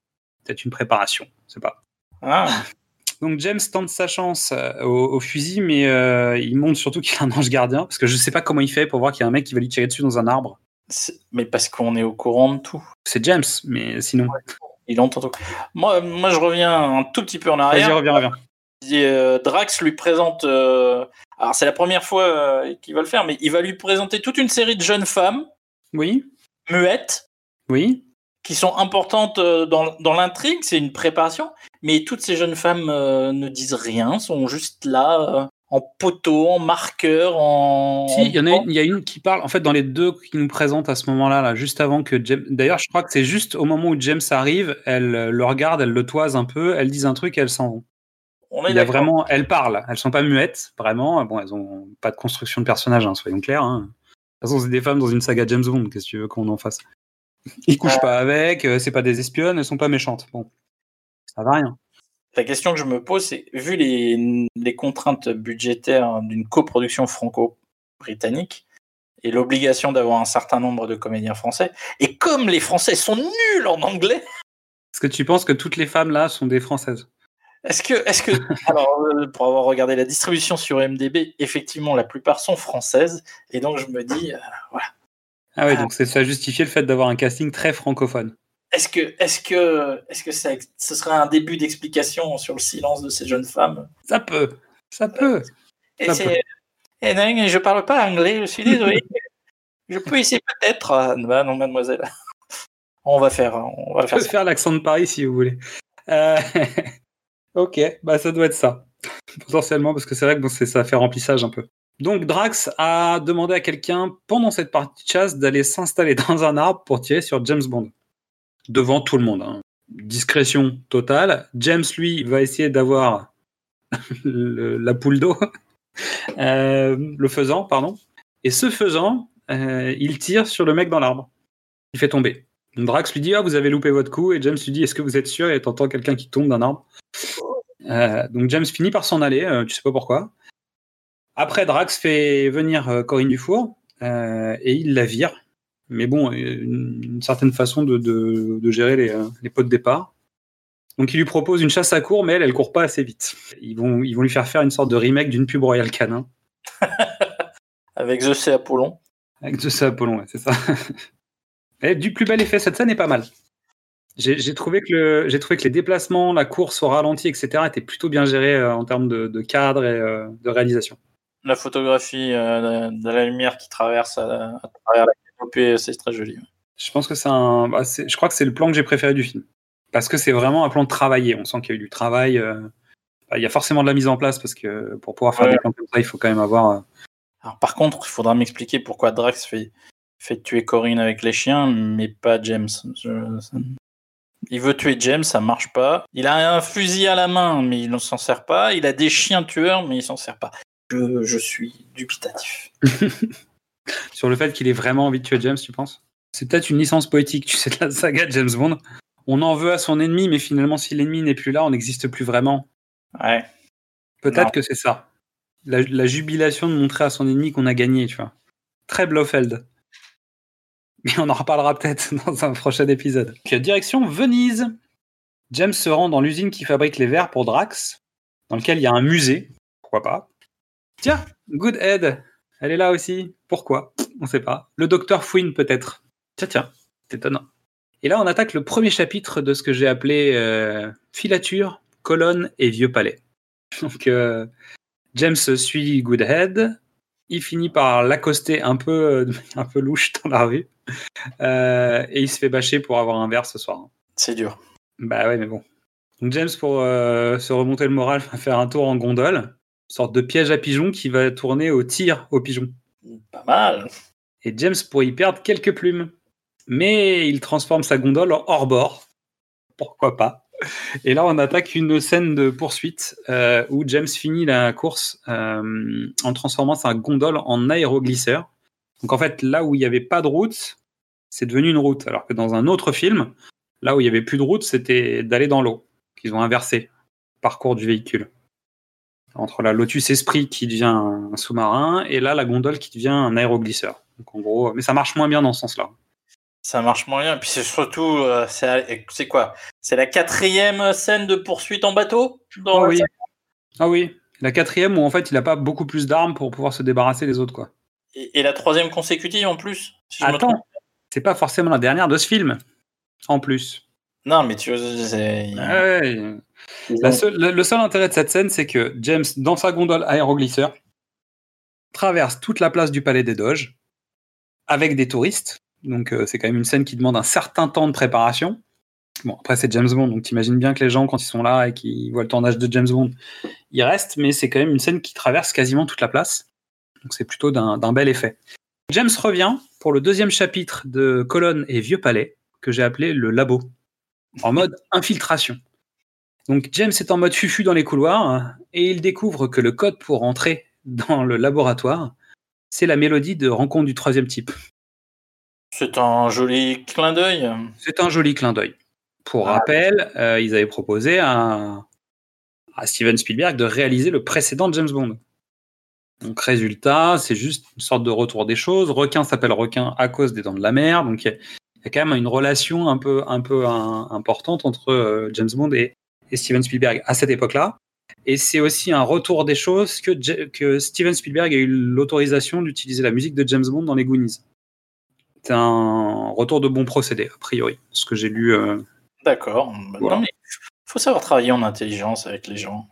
Peut-être une préparation, je sais pas. Ah, Donc James tente sa chance euh, au, au fusil, mais euh, il montre surtout qu'il a un ange gardien, parce que je sais pas comment il fait pour voir qu'il y a un mec qui va lui tirer dessus dans un arbre. Mais parce qu'on est au courant de tout. C'est James, mais sinon. Il entend tout. Moi, moi, je reviens un tout petit peu en Vas-y, arrière. reviens, reviens. Euh, Drax lui présente. euh, Alors, c'est la première fois euh, qu'il va le faire, mais il va lui présenter toute une série de jeunes femmes Oui, muettes oui. qui sont importantes dans, dans l'intrigue. C'est une préparation. Mais toutes ces jeunes femmes ne disent rien, sont juste là en poteau, en marqueur, en. Si, il y en a une, il y a une qui parle, en fait, dans les deux qui nous présentent à ce moment-là, là, juste avant que James. D'ailleurs, je crois que c'est juste au moment où James arrive, elle le regarde, elle le toise un peu, elles disent un truc et elles s'en vont. On est Il y a vraiment, elles parlent, elles sont pas muettes, vraiment. Bon, elles ont pas de construction de personnage, hein, soyons clairs. hein. De toute façon, c'est des femmes dans une saga James Bond, qu'est-ce que tu veux qu'on en fasse? Ils couchent pas avec, euh, c'est pas des espionnes, elles sont pas méchantes. Bon, ça va rien. La question que je me pose, c'est vu les, les contraintes budgétaires d'une coproduction franco-britannique et l'obligation d'avoir un certain nombre de comédiens français, et comme les Français sont nuls en anglais, Est-ce que tu penses que toutes les femmes là sont des françaises? Est-ce que, est-ce que, alors euh, pour avoir regardé la distribution sur MDB, effectivement la plupart sont françaises, et donc je me dis, euh, voilà, Ah ouais, Ah. donc ça justifie le fait d'avoir un casting très francophone. est-ce que, est-ce que, est-ce que ça, ce serait un début d'explication sur le silence de ces jeunes femmes? Ça peut, ça peut. Et Ça c'est. Eh non, je parle pas anglais, je suis désolé. je peux essayer peut-être. Ah, bah non, mademoiselle. On va faire, on va faire faire l'accent de Paris si vous voulez. Euh, ok, bah ça doit être ça. Potentiellement, parce que c'est vrai que bon, ça fait remplissage un peu. Donc Drax a demandé à quelqu'un pendant cette partie de chasse d'aller s'installer dans un arbre pour tirer sur James Bond. Devant tout le monde. hein. Discrétion totale. James, lui, va essayer d'avoir la poule d'eau. Euh, le faisant, pardon. Et ce faisant, euh, il tire sur le mec dans l'arbre. Il fait tomber. Drax lui dit Ah, vous avez loupé votre coup. Et James lui dit Est-ce que vous êtes sûr? Et t'entends quelqu'un qui tombe d'un arbre. Euh, donc James finit par s'en aller, euh, tu sais pas pourquoi. Après, Drax fait venir euh, Corinne Dufour euh, et il la vire. Mais bon, une, une certaine façon de, de- de gérer les, les pots de départ. Donc il lui propose une chasse à court, mais elle, elle court pas assez vite. Ils vont, ils vont lui faire faire une sorte de remake d'une pub Royal Canin. Avec The C. Apollon. Avec de ça, Apollon, ouais, c'est ça. Et du plus bel effet, cette scène est pas mal. J'ai trouvé, que le- j'ai trouvé que les déplacements, la course au ralenti, etc., étaient plutôt bien gérés euh, en termes de, de cadre et euh, de réalisation. La photographie euh, de, de la lumière qui traverse à, à travers la canopée, c'est très joli. Je pense que c'est un. bah, c'est- je crois que c'est le plan que j'ai préféré du film. Parce que c'est vraiment un plan travaillé. On sent qu'il y a eu du travail. bah, Il y a forcément de la mise en place parce que pour pouvoir faire Ouais. des plans comme ça, il faut quand même avoir. Alors, par contre, il faudra m'expliquer pourquoi Drax fait, fait tuer Corinne avec les chiens, mais pas James. Je- Il veut tuer James, ça marche pas. Il a un fusil à la main, mais il ne s'en sert pas. Il a des chiens tueurs, mais il s'en sert pas. Je, je suis dubitatif. sur le fait qu'il ait vraiment envie de tuer James, tu penses? C'est peut-être une licence poétique, tu sais, de la saga de James Bond. On en veut à son ennemi, mais finalement, si l'ennemi n'est plus là, on n'existe plus vraiment. Ouais. Peut-être que c'est ça. La, la jubilation de montrer à son ennemi qu'on a gagné, tu vois. Très Blofeld. Mais on en reparlera peut-être dans un prochain épisode. Direction Venise. James se rend dans l'usine qui fabrique les verres pour Drax, dans lequel il y a un musée. Pourquoi pas? Tiens, Goodhead. Elle est là aussi. Pourquoi? On sait pas. Le docteur Fouine, peut-être. Tiens, tiens. C'est étonnant. Et là, on attaque le premier chapitre de ce que j'ai appelé euh, filature, colonne et vieux palais. Donc, euh, James suit Goodhead. Il finit par l'accoster un peu, euh, louche dans la rue. Euh, et il se fait bâcher pour avoir un verre ce soir. C'est dur. Bah ouais, mais bon. Donc James, pour euh, se remonter le moral, va faire un tour en gondole. Sorte de piège à pigeon qui va tourner au tir au pigeon. Pas mal. Et James pourrait y perdre quelques plumes. Mais il transforme sa gondole en hors-bord. Pourquoi pas Et là, on attaque une scène de poursuite euh, où James finit la course euh, en transformant sa gondole en aéroglisseur. Donc en fait, là où il n'y avait pas de route, c'est devenu une route. Alors que dans un autre film, là où il n'y avait plus de route, c'était d'aller dans l'eau. Qu'ils ont inversé le parcours du véhicule. Entre la Lotus Esprit qui devient un sous-marin et là la gondole qui devient un aéroglisseur. Donc en gros, mais ça marche moins bien dans ce sens-là. Ça marche moyen. Et puis c'est surtout, euh, c'est quoi? C'est la quatrième scène de poursuite en bateau dans Ah oui. Ah oui. La quatrième où en fait il a pas beaucoup plus d'armes pour pouvoir se débarrasser des autres quoi. et, et la troisième consécutive en plus si. Attends, c'est pas forcément la dernière de ce film. En plus. Non, mais tu vois, c'est- Ah ouais. ils La ont- seule- le, le seul intérêt de cette scène, c'est que James, dans sa gondole aéroglisseur, traverse toute la place du Palais des Doges avec des touristes. Donc euh, c'est quand même une scène qui demande un certain temps de préparation. Bon, après c'est James Bond, donc t'imagines bien que les gens, quand ils sont là et qu'ils voient le tournage de James Bond, ils restent, mais c'est quand même une scène qui traverse quasiment toute la place. Donc c'est plutôt d'un d'un bel effet. James revient pour le deuxième chapitre de Colonne et Vieux Palais, que j'ai appelé le labo, en mode infiltration. Donc James est en mode fufu dans les couloirs et il découvre que le code pour entrer dans le laboratoire, c'est la mélodie de Rencontre du troisième type. C'est un joli clin d'œil. C'est un joli clin d'œil. Pour Ah. rappel, euh, ils avaient proposé à, à Steven Spielberg de réaliser le précédent James Bond. Donc résultat, c'est juste une sorte de retour des choses. Requin s'appelle requin à cause des dents de la mer. Donc il y, a- il y a quand même une relation un peu, un peu un- importante entre euh, James Bond et, et Steven Spielberg à cette époque-là. Et c'est aussi un retour des choses que, que Steven Spielberg a eu l'autorisation d'utiliser la musique de James Bond dans les Goonies. C'est un retour de bon procédé, a priori, ce que j'ai lu. euh, D'accord. Voilà. Non, mais faut savoir travailler en intelligence avec les gens.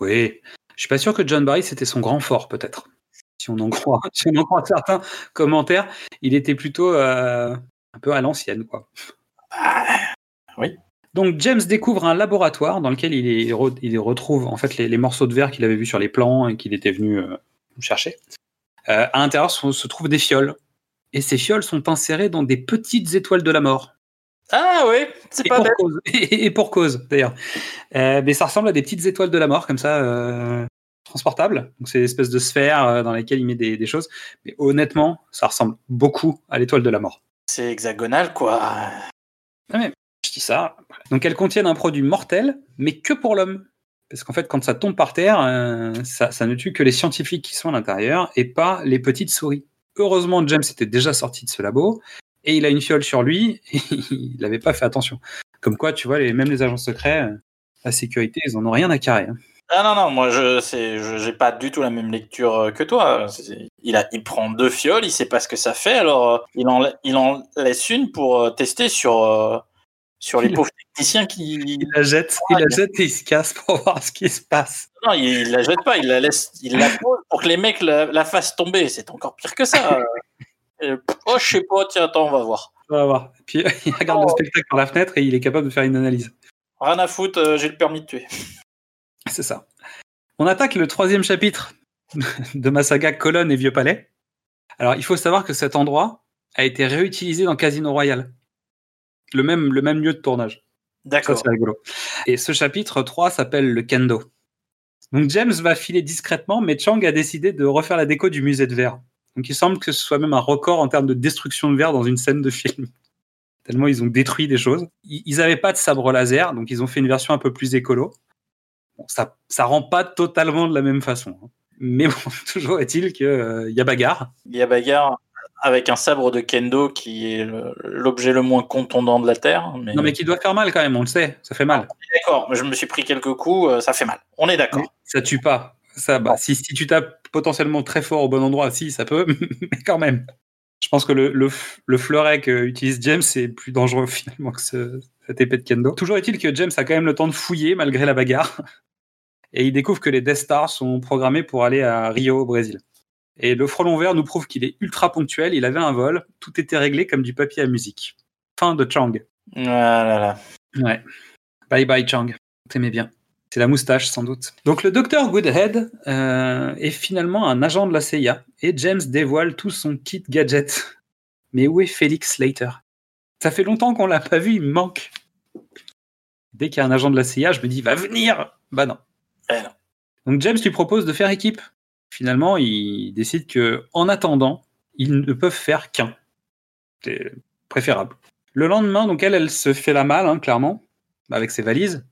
Oui, je suis pas sûr que John Barry c'était son grand fort peut-être. Si on en croit, si on en croit certains commentaires, il était plutôt euh, un peu à l'ancienne quoi. Ah, Donc James découvre un laboratoire dans lequel il, est re- il retrouve en fait les, les morceaux de verre qu'il avait vus sur les plans et qu'il était venu euh, chercher. Euh, à l'intérieur se, se trouvent des fioles et ces fioles sont insérées dans des petites étoiles de la mort. Ah oui, c'est pas pour, cause, et, et pour cause, d'ailleurs. Euh, mais ça ressemble à des petites étoiles de la mort, comme ça, euh, transportables. Donc, c'est une espèce de sphère euh, dans laquelle il met des, des choses. Mais honnêtement, ça ressemble beaucoup à l'étoile de la mort. C'est hexagonal, quoi. Je dis ça. Donc, elles contiennent un produit mortel, mais que pour l'homme. Parce qu'en fait, quand ça tombe par terre, euh, ça, ça ne tue que les scientifiques qui sont à l'intérieur et pas les petites souris. Heureusement, James était déjà sorti de ce labo et il a une fiole sur lui et il n'avait pas fait attention. Comme quoi, tu vois, les, même les agents secrets, euh, la sécurité, ils en ont rien à carrer. hein. Ah non, non, moi, je j'ai pas du tout la même lecture euh, que toi. Il, a, il prend deux fioles, il sait pas ce que ça fait, alors euh, il en, il en laisse une pour euh, tester sur, sur les Il- pauvres techniciens qui. Il la jette, il la jette et il se casse pour voir ce qui se passe. Non, il, il la jette pas, il la laisse, il la pose pour que les mecs la, la fassent tomber. C'est encore pire que ça. Oh, je sais pas, tiens, attends, on va voir. On va voir. Puis il regarde le spectacle par la fenêtre et il est capable de faire une analyse. Rien à foutre, euh, j'ai le permis de tuer. C'est ça. On attaque le troisième chapitre de ma saga Colonne et Vieux Palais. Alors, il faut savoir que cet endroit a été réutilisé dans Casino Royale. Le même, le même lieu de tournage. D'accord. c'est rigolo. Et ce chapitre 3 s'appelle le Kendo. Donc, James va filer discrètement, mais Chang a décidé de refaire la déco du musée de verre. Donc, il semble que ce soit même un record en termes de destruction de verre dans une scène de film. Tellement ils ont détruit des choses. Ils n'avaient pas de sabre laser, donc ils ont fait une version un peu plus écolo. Bon, ça, ça rend pas totalement de la même façon. hein. Mais bon, toujours est-il qu'il y a bagarre. Il y a bagarre avec un sabre de kendo qui est l'objet le moins contondant de la Terre. Mais... Non, mais qui doit faire mal quand même, on le sait, ça fait mal. D'accord, mais je me suis pris quelques coups, euh, ça fait mal. On est d'accord. Ça tue pas. Ça, bah, si, si tu tapes potentiellement très fort au bon endroit, si, ça peut, mais quand même. Je pense que le, le, le fleuret qu'utilise James est plus dangereux finalement que ce- cette épée de kendo. Toujours est-il que James a quand même le temps de fouiller malgré la bagarre. Et il découvre que les Death Stars sont programmés pour aller à Rio, au Brésil. Et le frelon vert nous prouve qu'il est ultra ponctuel, il avait un vol, tout était réglé comme du papier à musique. Fin de Chang. Voilà, là. Ouais. Bye bye Chang. T'aimais bien. C'est la moustache sans doute. Donc le docteur Goodhead euh, est finalement un agent de la CIA et James dévoile tout son kit gadget. Mais où est Félix Slater? Ça fait longtemps qu'on l'a pas vu, il me manque. Dès qu'il y a un agent de la CIA, je me dis va venir. Bah non. Donc James lui propose de faire équipe. Finalement, il décide que en attendant, ils ne peuvent faire qu'un. C'est préférable. Le lendemain, donc elle, elle se fait la malle, hein, clairement, avec ses valises.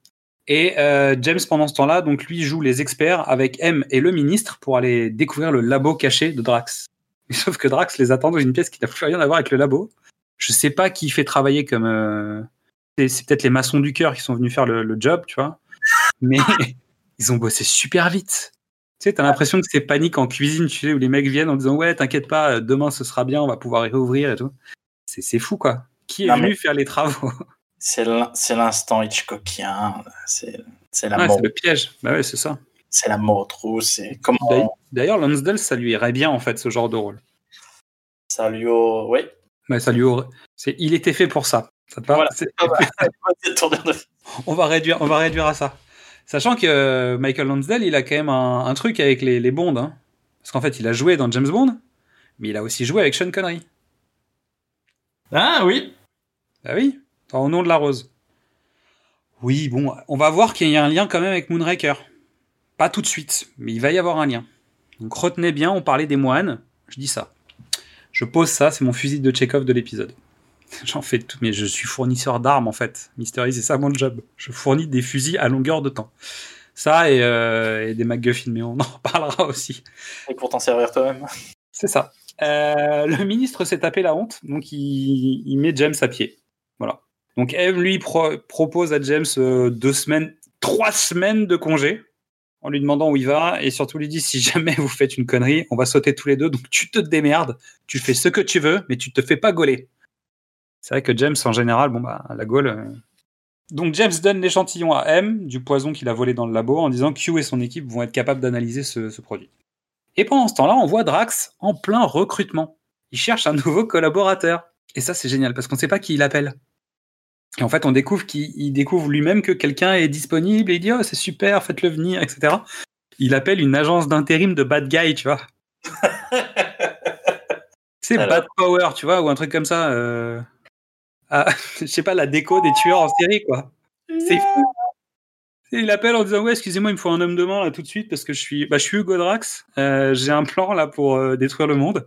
Et euh, James, pendant ce temps-là, donc lui joue les experts avec M et le ministre pour aller découvrir le labo caché de Drax. Sauf que Drax les attend dans une pièce qui n'a plus rien à voir avec le labo. Je sais pas qui fait travailler comme. euh, c'est peut-être les maçons du cœur qui sont venus faire le job, tu vois. Mais ils ont bossé super vite. Tu sais, t'as l'impression que c'est panique en cuisine, tu sais, où les mecs viennent en disant ouais, t'inquiète pas, demain ce sera bien, on va pouvoir réouvrir et tout. C'est c'est fou quoi. Qui est Non, venu mais- faire les travaux? C'est l'in- c'est l'instant Hitchcockien. C'est la Ouais, mort. C'est le piège. Bah ouais, c'est ça. C'est la mort trop. C'est comment D'ailleurs- Lansdale, ça lui irait bien en fait ce genre de rôle. ça lui. au- Oui. Ça lui aurait- c'est, il était fait pour ça. Ça te Voilà. Bah, on va réduire, on va réduire à ça. Sachant que euh, Michael Lansdale, il a quand même un, un truc avec les, les Bonds, hein. parce qu'en fait, il a joué dans James Bond, mais il a aussi joué avec Sean Connery. Ah oui. Bah oui, Au nom de la rose. Oui, bon, on va voir qu'il y a un lien quand même avec Moonraker. Pas tout de suite, mais il va y avoir un lien. Donc retenez bien, on parlait des moines, je dis ça. Je pose ça, c'est mon fusil de Chekhov de l'épisode. J'en fais tout, mais je suis fournisseur d'armes en fait. Mystery, c'est ça mon job. Je fournis des fusils à longueur de temps. Ça et, euh, et des MacGuffin, mais on en reparlera aussi. Et pour t'en servir toi-même. C'est ça. Euh, le ministre s'est tapé la honte, donc il, il met James à pied. Voilà. Donc Eve lui pro- propose à James euh, deux semaines, trois semaines de congé, en lui demandant où il va, et surtout lui dit si jamais vous faites une connerie, on va sauter tous les deux, donc tu te démerdes, tu fais ce que tu veux, mais tu te fais pas gauler. C'est vrai que James, en général, bon bah la gaule. euh. Donc James donne l'échantillon à M du poison qu'il a volé dans le labo en disant que Q et son équipe vont être capables d'analyser ce- ce produit. Et pendant ce temps-là, on voit Drax en plein recrutement. Il cherche un nouveau collaborateur. Et ça, c'est génial parce qu'on ne sait pas qui il appelle. Et en fait, on découvre qu'il il découvre lui-même que quelqu'un est disponible et il dit Oh, c'est super, faites-le venir, etc. Il appelle une agence d'intérim de bad guy, tu vois. C'est bad power, tu vois, ou un truc comme ça. euh, Ah, je sais pas, la déco des tueurs en série, quoi. C'est fou. Et il appelle en disant ouais excusez-moi il me faut un homme de main là tout de suite parce que je suis bah je suis Hugo Drax. Euh, j'ai un plan là pour euh, détruire le monde.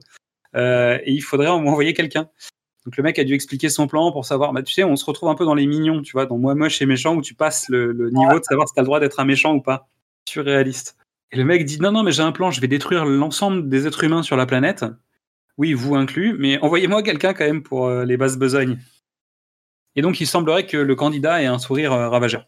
Euh, et il faudrait m'envoyer quelqu'un. Donc le mec a dû expliquer son plan pour savoir bah tu sais on se retrouve un peu dans les mignons tu vois dans moi moche et méchant où tu passes le, le niveau de savoir si t'as le droit d'être un méchant ou pas. Surréaliste. Et le mec dit non non mais j'ai un plan je vais détruire l'ensemble des êtres humains sur la planète. Oui vous inclus mais envoyez-moi quelqu'un quand même pour les basses besognes et donc il semblerait que le candidat ait un sourire euh, ravageur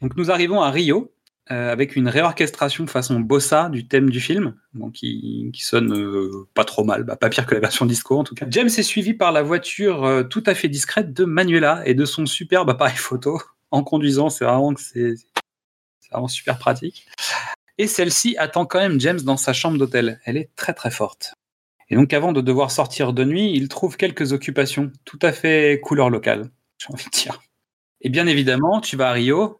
donc nous arrivons à Rio euh, avec une réorchestration façon bossa du thème du film, bon, qui, sonne euh, pas trop mal, bah, pas pire que la version disco en tout cas. James est suivi par la voiture tout à fait discrète de Manuela et de son superbe appareil photo en conduisant, c'est vraiment super pratique. Et celle-ci attend quand même James dans sa chambre d'hôtel. Elle est très très forte. Et donc avant de devoir sortir de nuit, il trouve quelques occupations tout à fait couleur locale, j'ai envie de dire. Et bien évidemment, tu vas à Rio,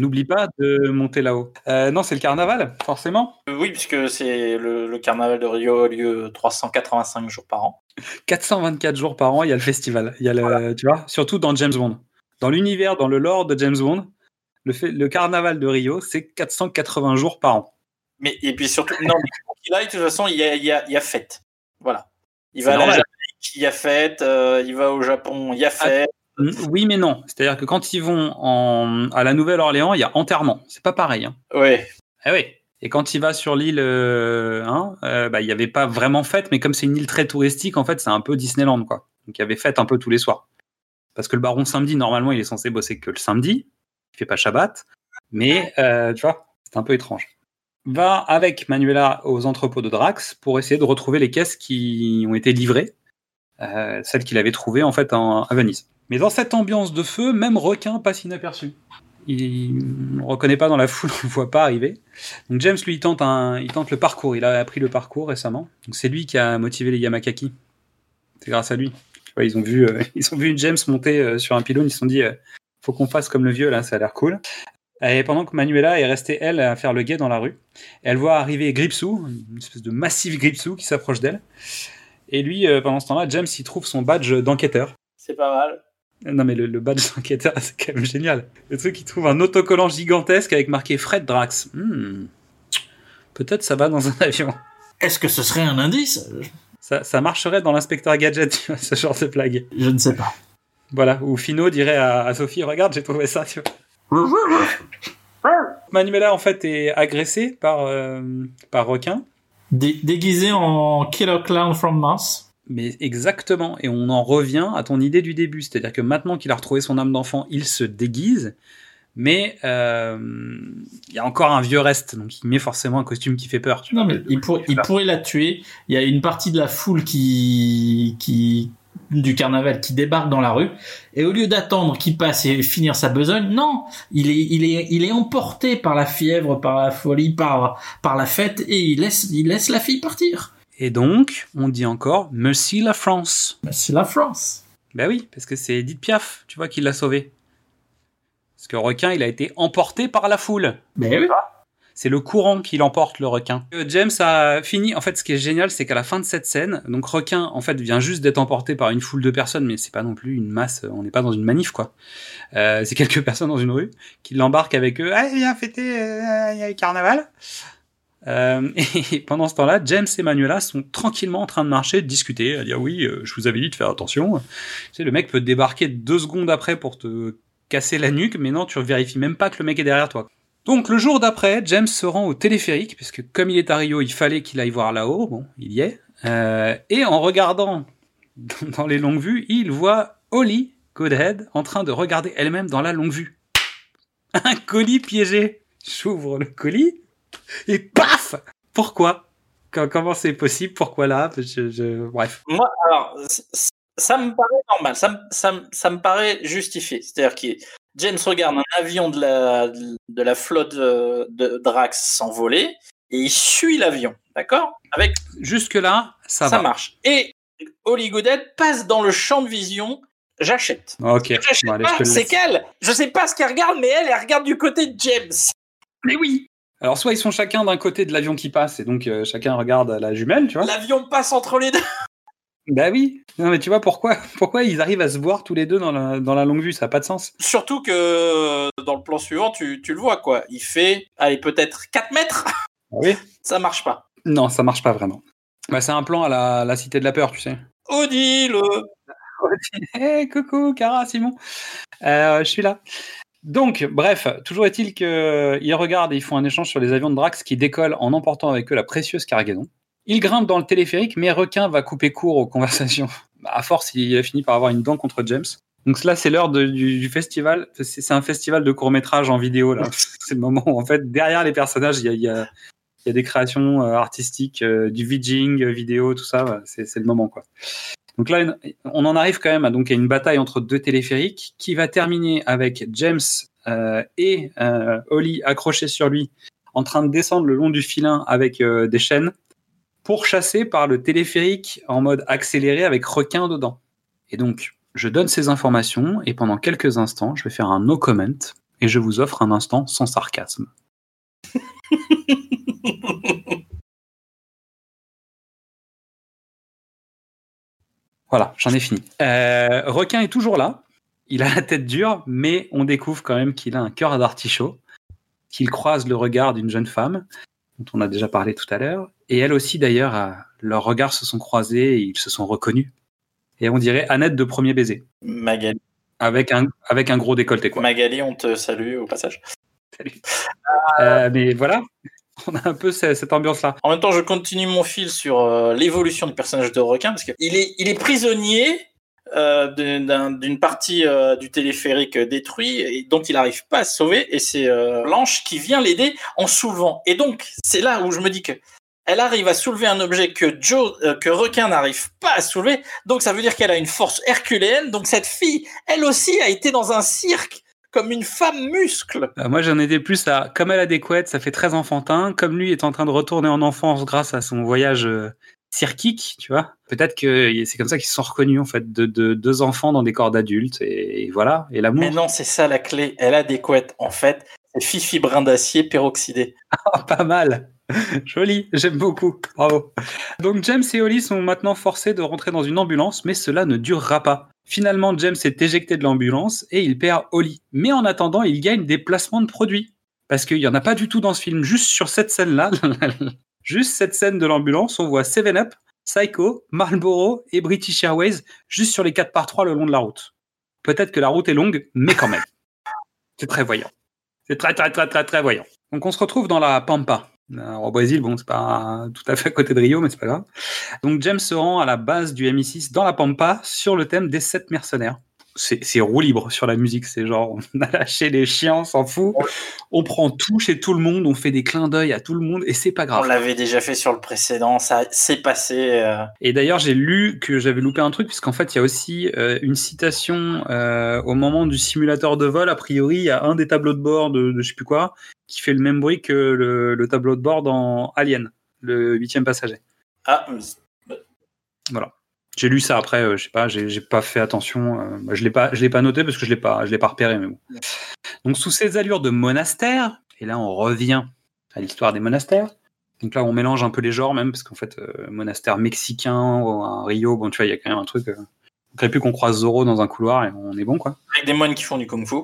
N'oublie pas de monter là-haut. Euh, non, c'est le carnaval, forcément. Euh, Oui, puisque c'est le, le carnaval de Rio a lieu 385 jours par an. 424 jours par an, il y a le festival. Il y a le, tu vois, surtout dans James Bond. Dans l'univers, dans le lore de James Bond, le, fait- le carnaval de Rio, c'est 480 jours par an. Mais, et puis surtout, non, qu'il aille, de toute façon, il y a, il y a, il y a fête. Voilà. Il va à la il y a fête. euh, il va au Japon, il y a fête. Mm, Oui, mais non. C'est-à-dire que quand ils vont en, à la Nouvelle-Orléans, il y a enterrement. C'est pas pareil. Hein. Ouais. Ah oui. Et quand il va sur l'île, euh, hein, euh, bah, il n'y avait pas vraiment fête, mais comme c'est une île très touristique, en fait, c'est un peu Disneyland, quoi. Donc il y avait fête un peu tous les soirs. Parce que le baron samedi, normalement, il est censé bosser que le samedi. Il fait pas Shabbat. Mais, tu vois, c'est un peu étrange. Va avec Manuela aux entrepôts de Drax pour essayer de retrouver les caisses qui ont été livrées, euh, celles qu'il avait trouvées, en fait, à Venise. Mais dans cette ambiance de feu, même requin passe inaperçu. Il ne reconnaît pas dans la foule, on ne le voit pas arriver. Donc James, lui, il tente, un, il tente le parcours. Il a appris le parcours récemment. C'est lui qui a motivé les Yamakaki. C'est grâce à lui. Ils ont vu, euh, ils ont vu James monter euh, sur un pylône. Ils se sont dit, faut qu'on fasse comme le vieux là, ça a l'air cool. Et pendant que Manuela est restée elle à faire le guet dans la rue, elle voit arriver Gripsou, une espèce de massif Gripsou qui s'approche d'elle. Et lui, euh, pendant ce temps-là, James, il trouve son badge d'enquêteur. C'est pas mal. Non mais le, le badge d'enquêteur, c'est quand même génial. Le truc, il trouve un autocollant gigantesque avec marqué Fred Drax. Hmm. Peut-être ça va dans un avion. Est-ce que ce serait un indice? Ça, ça marcherait dans l'inspecteur Gadget, tu vois, ce genre de blague. Je ne sais pas. Voilà, où Fino dirait à, à Sophie, regarde, j'ai trouvé ça, tu vois. Manuela, en fait, est agressée par, euh, par requin. Dé- déguisé en Killer Clown from Mars. Mais exactement. Et on en revient à ton idée du début. C'est-à-dire que maintenant qu'il a retrouvé son âme d'enfant, il se déguise. Mais euh, il y a encore un vieux reste. Donc il met forcément un costume qui fait peur. tu Non, vois. mais il, pour- il pourrait la tuer. Il y a une partie de la foule qui, qui, du carnaval qui débarque dans la rue. Et au lieu d'attendre qu'il passe et finir sa besogne, non, il est, il est, il est emporté par la fièvre, par la folie, par, par la fête et il laisse, il laisse la fille partir. Et donc, on dit encore Merci la France. C'est la France. Ben oui, parce que c'est Edith Piaf, tu vois, qui l'a sauvé. Parce que requin, il a été emporté par la foule. Mais oui. C'est le courant qui l'emporte, le requin. Euh, James a fini. En fait, ce qui est génial, c'est qu'à la fin de cette scène, donc requin, en fait, vient juste d'être emporté par une foule de personnes, mais c'est pas non plus une masse. On n'est pas dans une manif, quoi. Euh, c'est quelques personnes dans une rue qui l'embarquent avec eux. Ah, viens fêter, euh, il y a le carnaval. Euh, et pendant ce temps-là, James et Manuela sont tranquillement en train de marcher, de discuter, à dire oui, euh, je vous avais dit de faire attention. Tu sais, le mec peut débarquer deux secondes après pour te casser la nuque, mais non, tu vérifies même pas que le mec est derrière toi. Donc le jour d'après, James se rend au téléphérique, puisque comme il est à Rio, il fallait qu'il aille voir là-haut, bon, il y est. Euh, et en regardant dans les longues vues, il voit Holly Goodhead en train de regarder elle-même dans la longue vue. Un colis piégé. J'ouvre le colis et paf Pourquoi? Co- Comment c'est possible? Pourquoi là? Bref. Moi, alors, ça me paraît normal, ça ça me- paraît justifié. C'est-à-dire que James regarde un avion de la, de la flotte euh, de Drax s'envoler et il suit l'avion, d'accord? Avec Jusque-là, ça, ça, va. marche. Et Holly Goodhead passe dans le champ de vision. J'achète. Ok. J'achète Bon, allez, je pas, te le c'est qu'elle. Je sais pas ce qu'elle regarde, mais elle, elle regarde du côté de James. Mais oui Alors, soit ils sont chacun d'un côté de l'avion qui passe, et donc euh, chacun regarde la jumelle, tu vois L'avion passe entre les deux. Bah oui Non, mais tu vois pourquoi Pourquoi ils arrivent à se voir tous les deux dans la, dans la longue vue? Ça n'a pas de sens. Surtout que euh, dans le plan suivant, tu, tu le vois, quoi. Il fait, allez, peut-être 4 mètres. oui Ça marche pas. Non, ça marche pas vraiment. Bah, c'est un plan à la, la cité de la peur, tu sais. Odile Hé, coucou, Cara, Simon. Euh, je suis là. Donc, bref, toujours est-il qu'ils regardent et ils font un échange sur les avions de Drax qui décollent en emportant avec eux la précieuse cargaison. Ils grimpent dans le téléphérique, mais Requin va couper court aux conversations. Bah, À force, il a fini par avoir une dent contre James. Donc là, c'est l'heure du, du festival. C'est un festival de court-métrage en vidéo. là. C'est le moment où, en fait, derrière les personnages, il y a, il y a- il y a des créations euh, artistiques, euh, du vidging, euh, vidéo, tout ça. C'est c'est le moment, quoi. Donc là, on en arrive quand même à, donc, à une bataille entre deux téléphériques qui va terminer avec James euh, et euh, Holly accrochés sur lui en train de descendre le long du filin avec euh, des chaînes pourchassés par le téléphérique en mode accéléré avec requin dedans. Et donc, je donne ces informations et pendant quelques instants, je vais faire un no comment et je vous offre un instant sans sarcasme. Voilà, j'en ai fini. Euh, requin est toujours là. Il a la tête dure, mais on découvre quand même qu'il a un cœur d'artichaut, qu'il croise le regard d'une jeune femme, dont on a déjà parlé tout à l'heure. Et elle aussi, d'ailleurs, leurs regards se sont croisés et ils se sont reconnus. Et on dirait Annette de premier baiser, Magali, avec un, avec un gros décolleté, quoi. Magali, on te salue au passage. Salut. Euh, mais voilà, on a un peu ce- cette ambiance-là. En même temps, je continue mon fil sur euh, l'évolution du personnage de requin parce qu'il est, il est prisonnier euh, d'une partie euh, du téléphérique détruit et dont il n'arrive pas à se sauver. Et c'est euh, Blanche qui vient l'aider en soulevant. Et donc, c'est là où je me dis que elle arrive à soulever un objet que Joe, que requin n'arrive pas à soulever. Donc, ça veut dire qu'elle a une force herculéenne. Donc, cette fille, elle aussi, a été dans un cirque comme une femme muscle. Moi, j'en étais plus à, comme elle a des couettes, ça fait très enfantin. Comme lui est en train de retourner en enfance grâce à son voyage cirquique, tu vois. Peut-être que c'est comme ça qu'ils se sont reconnus, en fait, de, de deux enfants dans des corps d'adultes. Et, et voilà, et l'amour. Mais non, c'est ça la clé. Elle a des couettes. En fait, c'est Fifi brin d'acier peroxydé. Ah, pas mal. Joli, j'aime beaucoup. Bravo. Donc James et Holly sont maintenant forcés de rentrer dans une ambulance, mais cela ne durera pas. Finalement, James est éjecté de l'ambulance et il perd Holly. Mais en attendant, il gagne des placements de produits. Parce qu'il n'y en a pas du tout dans ce film. Juste sur cette scène-là, juste cette scène de l'ambulance, on voit 7-Up, Psycho, Marlboro et British Airways juste sur les 4 par 3 le long de la route. Peut-être que la route est longue, mais quand même. C'est très voyant. C'est très, très, très, très, très voyant. Donc on se retrouve dans la Pampa. Au Brésil, bon, c'est pas tout à fait à côté de Rio, mais c'est pas grave. Donc James se rend à la base du MI6 dans la Pampa sur le thème des sept mercenaires. C'est roue libre sur la musique, c'est genre on a lâché les chiens, on s'en fout. On prend tout chez tout le monde, on fait des clins d'œil à tout le monde et c'est pas On grave. l'avait déjà fait sur le précédent, ça s'est passé. euh, Et d'ailleurs, j'ai lu que j'avais loupé un truc, puisqu'en fait, il y a aussi euh, une citation euh, au moment du simulateur de vol. A priori, il y a un des tableaux de bord de, de je sais plus quoi qui fait le même bruit que le, le tableau de bord dans Alien, le huitième passager. Ah, Voilà. J'ai lu ça après, euh, je sais pas, j'ai pas fait attention. euh, bah, je l'ai pas, je l'ai pas noté parce que je l'ai pas, je l'ai pas repéré. Mais bon. Donc sous ces allures de monastère, et là on revient à l'histoire des monastères. Donc là on mélange un peu les genres même parce qu'en fait euh, monastère mexicain à Rio, bon tu vois il y a quand même un truc. Euh, on dirait plus qu'on croise Zoro dans un couloir et on est bon quoi. avec des moines qui font du kung-fu.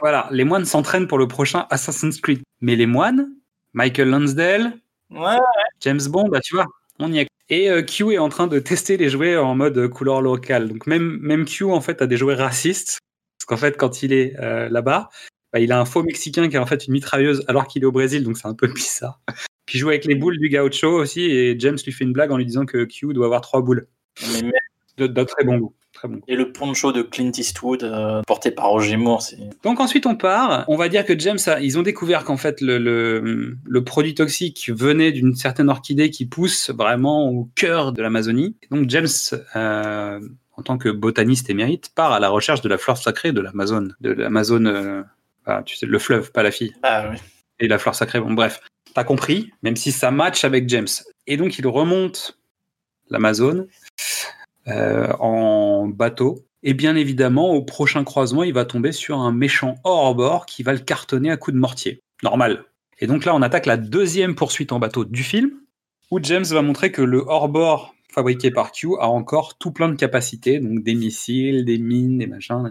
Voilà, les moines s'entraînent pour le prochain Assassin's Creed. Mais les moines, Michael Lansdale, Ouais, James Bond, bah, tu vois, on y est. Et euh, Q est en train de tester les jouets en mode couleur locale. Donc même, même Q, en fait, a des jouets racistes. Parce qu'en fait, quand il est euh, là-bas, bah, il a un faux Mexicain qui a en fait une mitrailleuse alors qu'il est au Brésil, donc c'est un peu bizarre. Puis il joue avec les boules du gaucho aussi, et James lui fait une blague en lui disant que Q doit avoir trois boules. mais D'un très bon goût. Très bon goût. Et le poncho de Clint Eastwood euh, porté par Roger Moore. Donc ensuite on part. On va dire que James, a- ils ont découvert qu'en fait le, le, le produit toxique venait d'une certaine orchidée qui pousse vraiment au cœur de l'Amazonie. Donc James, euh, en tant que botaniste émérite, part à la recherche de la fleur sacrée de l'Amazone, de l'Amazone, euh, ah, tu sais, le fleuve, pas la fille, Ah oui. et la fleur sacrée. Bon bref, t'as compris. Même si ça match avec James. Et donc il remonte l'Amazone en bateau. Et bien évidemment, au prochain croisement, il va tomber sur un méchant hors-bord qui va le cartonner à coups de mortier. Normal. Et donc là, on attaque la deuxième poursuite en bateau du film, où James va montrer que le hors-bord fabriqué par Q a encore tout plein de capacités, donc des missiles, des mines, des machins.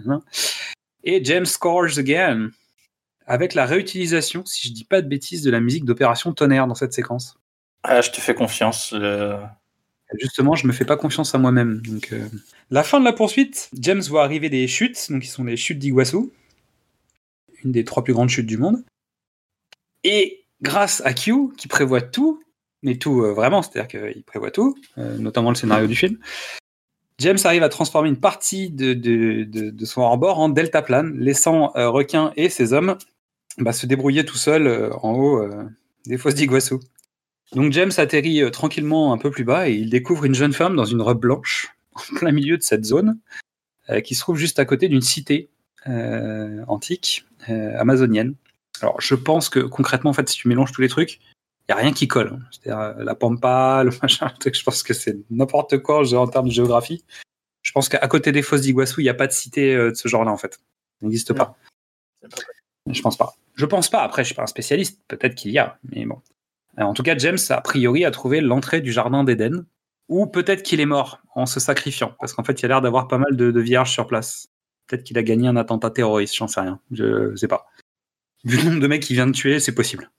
Et James scores again, avec la réutilisation, si je dis pas de bêtises, de la musique d'Opération Tonnerre dans cette séquence. Ah, je te fais confiance. Justement, je me fais pas confiance à moi-même. Euh, la fin de la poursuite, James voit arriver des chutes, donc qui sont les chutes d'Iguassou, une des trois plus grandes chutes du monde. Et grâce à Q, qui prévoit tout, mais tout euh, vraiment, c'est-à-dire qu'il prévoit tout, euh, notamment le scénario du film, James arrive à transformer une partie de, son hors-bord en deltaplane, laissant Requin et ses hommes bah, se débrouiller tout seuls en haut des fosses d'Iguassou. Donc James atterrit euh, tranquillement un peu plus bas et il découvre une jeune femme dans une robe blanche, en plein milieu de cette zone, euh, qui se trouve juste à côté d'une cité euh, antique euh, amazonienne. Alors je pense que concrètement, en fait, si tu mélanges tous les trucs, il n'y a rien qui colle. hein. C'est-à-dire la pampa, le machin, je pense que c'est n'importe quoi en termes de géographie. Je pense qu'à côté des fosses d'Iguassou, il n'y a pas de cité de ce genre-là, en fait. Ça n'existe pas Je pense pas. Je pense pas. Après, je suis pas un spécialiste. Peut-être qu'il y a, mais bon. Euh, En tout cas, James, a priori, a trouvé l'entrée du jardin d'Éden. Ou peut-être qu'il est mort en se sacrifiant. Parce qu'en fait, il a l'air d'avoir pas mal de, vierges sur place. Peut-être qu'il a gagné un attentat terroriste, j'en sais rien. Je sais pas. Vu le nombre de mecs qu'il vient de tuer, c'est possible.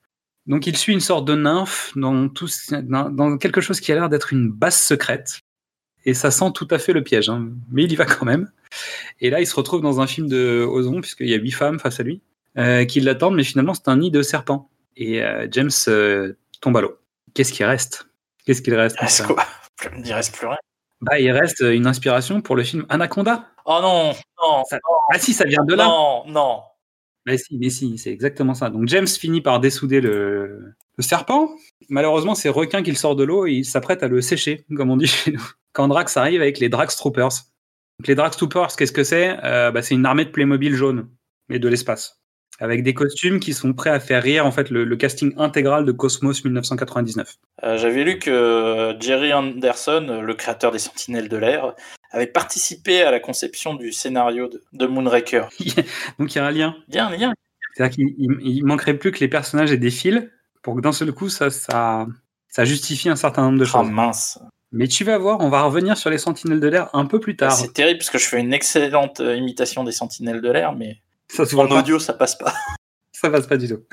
Donc il suit une sorte de nymphe dans, quelque chose qui a l'air d'être une base secrète. Et ça sent tout à fait le piège. hein. Mais il y va quand même. Et là, il se retrouve dans un film de Ozon, puisqu'il y a huit femmes face à lui, euh, qui l'attendent, mais finalement, c'est un nid de serpents. Et euh, James tombe à l'eau. Qu'est-ce qui reste? Qu'est-ce qu'il reste Il reste quoi? Il reste plus rien. bah, Il reste une inspiration pour le film Anaconda. Oh non, non, Ça- Ah si, ça vient de là. non, non. Mais si, mais si, c'est exactement ça. Donc James finit par dessouder le, le serpent. Malheureusement, c'est requin qui le sort de l'eau et il s'apprête à le sécher, comme on dit chez nous. Quand Drax arrive avec les Drax Troopers. Donc les Drax Troopers, qu'est-ce que c'est? Euh, bah, C'est une armée de Playmobil jaune, mais de l'espace. Avec des costumes qui sont prêts à faire rire en fait le, le casting intégral de Cosmos 1999. Euh, J'avais lu que Jerry Anderson, le créateur des Sentinelles de l'air, avait participé à la conception du scénario de, de Moonraker. Donc il y a un lien. Bien, bien. C'est-à-dire qu'il il- il manquerait plus que les personnages aient des fils pour que d'un seul coup ça, ça, ça justifie un certain nombre de Ah choses. mince. Mais tu vas voir, on va revenir sur les sentinelles de l'air un peu plus tard. C'est terrible parce que je fais une excellente euh, imitation des Sentinelles de l'air, mais Ça se voit en pas. audio ça passe pas. Ça passe pas du tout.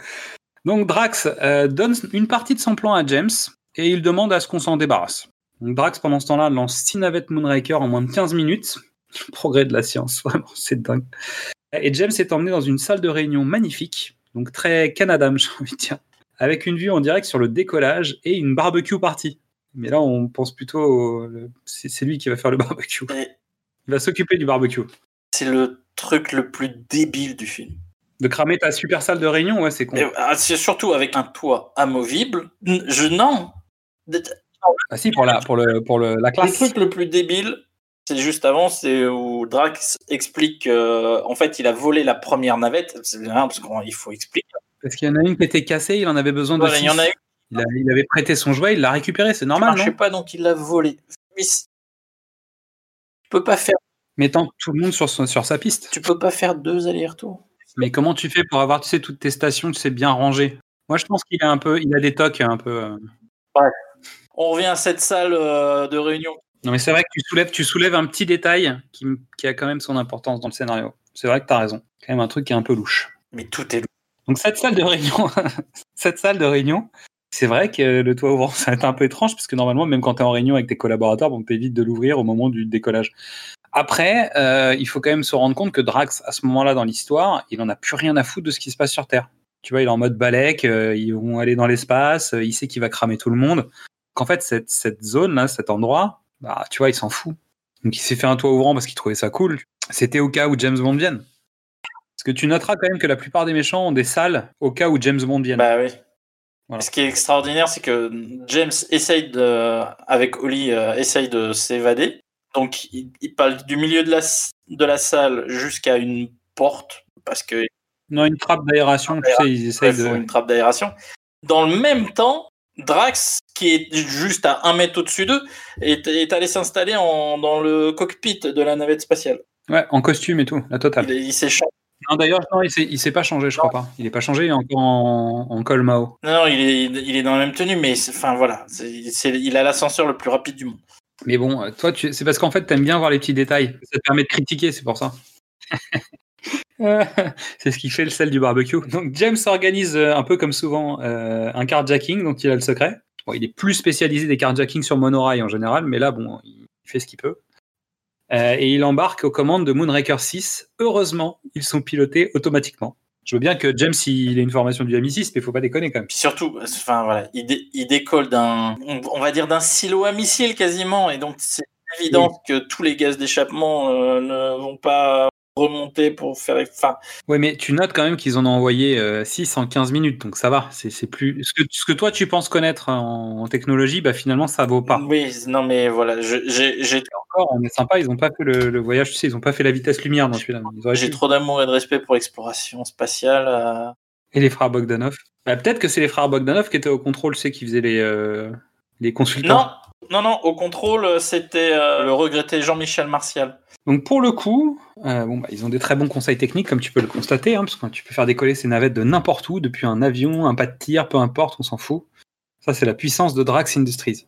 Donc Drax euh, donne une partie de son plan à James et il demande à ce qu'on s'en débarrasse. Donc Drax, pendant ce temps-là, lance 6 navettes Moonraker en moins de 15 minutes. Le progrès de la science, vraiment, c'est dingue. Et James est emmené dans une salle de réunion magnifique, donc très Canadam, j'ai envie de dire, avec une vue en direct sur le décollage et une barbecue party. Mais là, on pense plutôt. au- C'est lui qui va faire le barbecue. Il va s'occuper du barbecue. C'est le truc le plus débile du film. De cramer ta super salle de réunion, ouais, c'est con. Ah, c'est surtout avec un toit amovible. Je non. Le Ah si, pour la, pour le, pour le, la classe. truc le plus débile, c'est juste avant, c'est où Drax explique euh, en fait il a volé la première navette. C'est bien parce qu'il faut expliquer. Parce qu'il y en a une qui était cassée, il en avait besoin de il y en a une Il, a- il avait prêté son jouet, il l'a récupéré, c'est normal, marchait non? pas donc il l'a volé. Mais tu peux pas faire, Mettant tout le monde sur, son- sur sa piste. tu peux pas faire deux allers-retours. Mais comment tu fais pour avoir, tu sais, toutes tes stations, tu sais, bien rangées? Moi, je pense qu'il a un peu, il a des tocs un peu. euh. On revient à cette salle euh, de réunion. Non, mais c'est vrai que tu soulèves, tu soulèves un petit détail qui, qui a quand même son importance dans le scénario. C'est vrai que tu as raison. Quand même un truc qui est un peu louche. Mais tout est Donc cette salle de réunion, cette salle de réunion, c'est vrai que le toit ouvrant, ça va être un peu étrange parce que normalement, même quand tu es en réunion avec tes collaborateurs, bon, t'évites de l'ouvrir au moment du décollage. Après, euh, il faut quand même se rendre compte que Drax, à ce moment-là dans l'histoire, il en a plus rien à foutre de ce qui se passe sur Terre. Tu vois, il est en mode balèque, euh, ils vont aller dans l'espace, euh, il sait qu'il va cramer tout le monde. Qu'en fait, cette, cette zone-là, cet endroit, bah, tu vois, il s'en fout. Donc il s'est fait un toit ouvrant parce qu'il trouvait ça cool. C'était au cas où James Bond vienne. Parce que tu noteras quand même que la plupart des méchants ont des salles au cas où James Bond vienne. Bah oui. Voilà. Ce qui est extraordinaire, c'est que James essaye de, avec Oli, euh, essaye de s'évader. Donc, il, il parle du milieu de la, de la salle jusqu'à une porte, parce que Non, une trappe d'aération, tu sais, ils essayent de. une trappe d'aération. Dans le même temps, Drax, qui est juste à un mètre au-dessus d'eux, est, est allé s'installer dans le cockpit de la navette spatiale. Ouais, en costume et tout, la totale. Il, il s'est changé. Non, d'ailleurs, non, il s'est, il s'est pas changé, je crois pas. Il est pas changé, il est encore en, en col Mao. Non, non, il est, il est dans la même tenue, mais enfin voilà, il a l'ascenseur le plus rapide du monde. Mais bon, euh, toi, tu... c'est parce qu'en fait, t'aimes bien voir les petits détails. Ça te permet de critiquer, c'est pour ça. c'est ce qui fait le sel du barbecue. Donc, James organise euh, un peu comme souvent euh, un carjacking dont il a le secret. Bon, il est plus spécialisé des carjackings sur monorail en général, mais là, bon, il fait ce qu'il peut. Euh, et il embarque aux commandes de Moonraker 6. Heureusement, ils sont pilotés automatiquement. Je veux bien que James il ait une formation du M6, mais il faut pas déconner quand même. Puis surtout, enfin voilà, il, dé- il décolle d'un, on, on va dire d'un silo à missile quasiment, et donc c'est évident que tous les gaz d'échappement euh, ne vont pas remonter pour faire. Enfin, Ouais, mais tu notes quand même qu'ils en ont envoyé 6 en 15 minutes, donc ça va. C'est c'est plus ce que, ce que toi tu penses connaître en, en technologie, bah finalement ça vaut pas. oui, non mais voilà, je- j'ai Encore, on est sympa, ils ont pas fait le, le voyage, tu sais, ils ont pas fait la vitesse lumière dans celui-là. J'ai trop d'amour et de respect pour l'exploration spatiale. euh. Et les frères Bogdanov. Bah, peut-être que c'est les frères Bogdanov qui étaient au contrôle, tu sais, qui faisaient les euh, les consultants. Non, non, non, au contrôle, c'était euh, le regretté Jean-Michel Martial. Donc pour le coup, euh, bah, ils ont des très bons conseils techniques, comme tu peux le constater, hein, parce que tu peux faire décoller ces navettes de n'importe où, depuis un avion, un pas de tir, peu importe, on s'en fout. Ça, c'est la puissance de Drax Industries.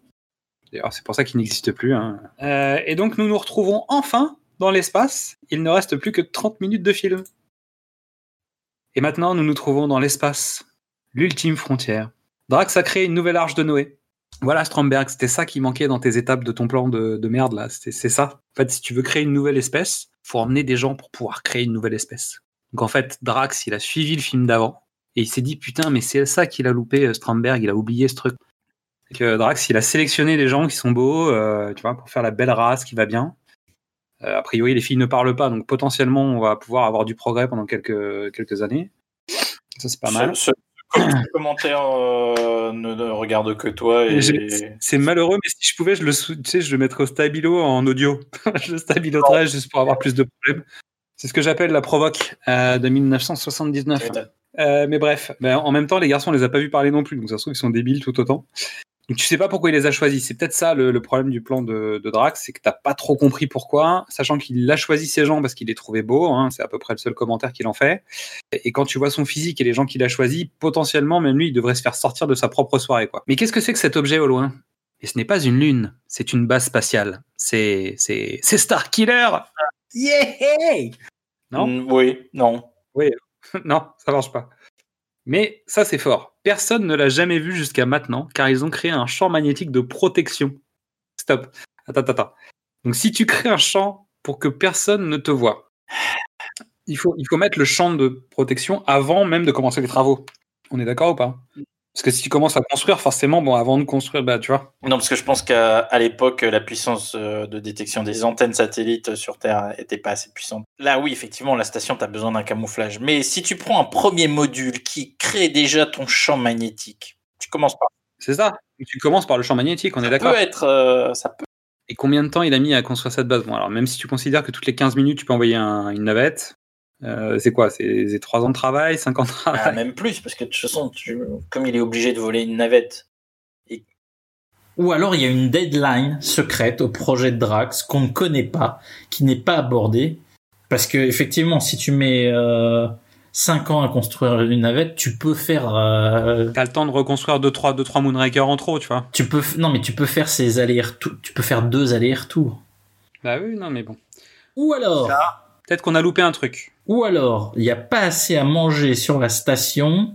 D'ailleurs, c'est pour ça qu'il n'existe plus. hein. Euh, et donc, nous nous retrouvons enfin dans l'espace. Il ne reste plus que 30 minutes de film. Et maintenant, nous nous trouvons dans l'espace, l'ultime frontière. Drax a créé une nouvelle arche de Noé. Voilà, Stromberg, c'était ça qui manquait dans tes étapes de ton plan de, de merde, là. C'est ça. En fait, si tu veux créer une nouvelle espèce, faut emmener des gens pour pouvoir créer une nouvelle espèce. Donc en fait, Drax, il a suivi le film d'avant et il s'est dit putain, mais c'est ça qu'il a loupé, euh, Stromberg, il a oublié ce truc. Que Drax, il a sélectionné des gens qui sont beaux, euh, tu vois, pour faire la belle race qui va bien. Euh, a priori, les filles ne parlent pas, donc potentiellement, on va pouvoir avoir du progrès pendant quelques, quelques années. Ça, c'est pas mal. Ce, ce- ce commentaire euh, ne, ne regarde que toi et C'est malheureux, mais si je pouvais, je le, tu sais, je le mettrais au stabilo en audio. je le stabiloterais juste pour avoir plus de problèmes. C'est ce que j'appelle la provoque euh, de 1979. Euh, mais bref, ben, en même temps, les garçons, on les a pas vus parler non plus, donc ça se trouve, ils sont débiles tout autant. Donc tu sais pas pourquoi il les a choisis. C'est peut-être ça le, le problème du plan de, de Drax, c'est que t'as pas trop compris pourquoi, sachant qu'il a choisi ces gens parce qu'il les trouvait beaux, hein, c'est à peu près le seul commentaire qu'il en fait. Et quand tu vois son physique et les gens qu'il a choisis, potentiellement, même lui, il devrait se faire sortir de sa propre soirée. quoi. Mais qu'est-ce que c'est que cet objet au loin Et ce n'est pas une lune, c'est une base spatiale. C'est c'est c'est Starkiller Yeah Non? Mm, Oui, non. non, ça marche pas. Mais ça, c'est fort. Personne ne l'a jamais vu jusqu'à maintenant, car ils ont créé un champ magnétique de protection. Stop. Attends, attends, attends. Donc, si tu crées un champ pour que personne ne te voit, il faut, il faut mettre le champ de protection avant même de commencer les travaux. On est d'accord ou pas? Parce que si tu commences à construire, forcément, bon, avant de construire, bah, tu vois. Non, parce que je pense qu'à l'époque, la puissance euh, de détection des antennes satellites sur Terre était pas assez puissante. Là, oui, effectivement, la station, tu as besoin d'un camouflage. Mais si tu prends un premier module qui crée déjà ton champ magnétique, tu commences par. C'est ça. Tu commences par le champ magnétique, on est Ça d'accord. peut être. euh, ça peut. Et combien de temps il a mis à construire cette base? Bon, alors même si tu considères que toutes les 15 minutes, tu peux envoyer un- une navette, euh, c'est quoi? C'est c'est 3 ans de travail, 5 ans de Ah, travail? même plus, parce que de toute façon, tu- comme il est obligé de voler une navette. Ou alors il y a une deadline secrète au projet de Drax qu'on ne connaît pas, qui n'est pas abordée. Parce que effectivement, si tu mets euh, 5 ans à construire une navette, tu peux faire, euh, T'as le temps de reconstruire 2-3 deux, trois Moonraker en trop, tu vois. tu peux, non mais tu peux faire ces allers-retours, tu peux faire deux allers-retours. Bah oui, non, mais bon. Ou alors, Peut-être qu'on a loupé un truc. ou alors, il n'y a pas assez à manger sur la station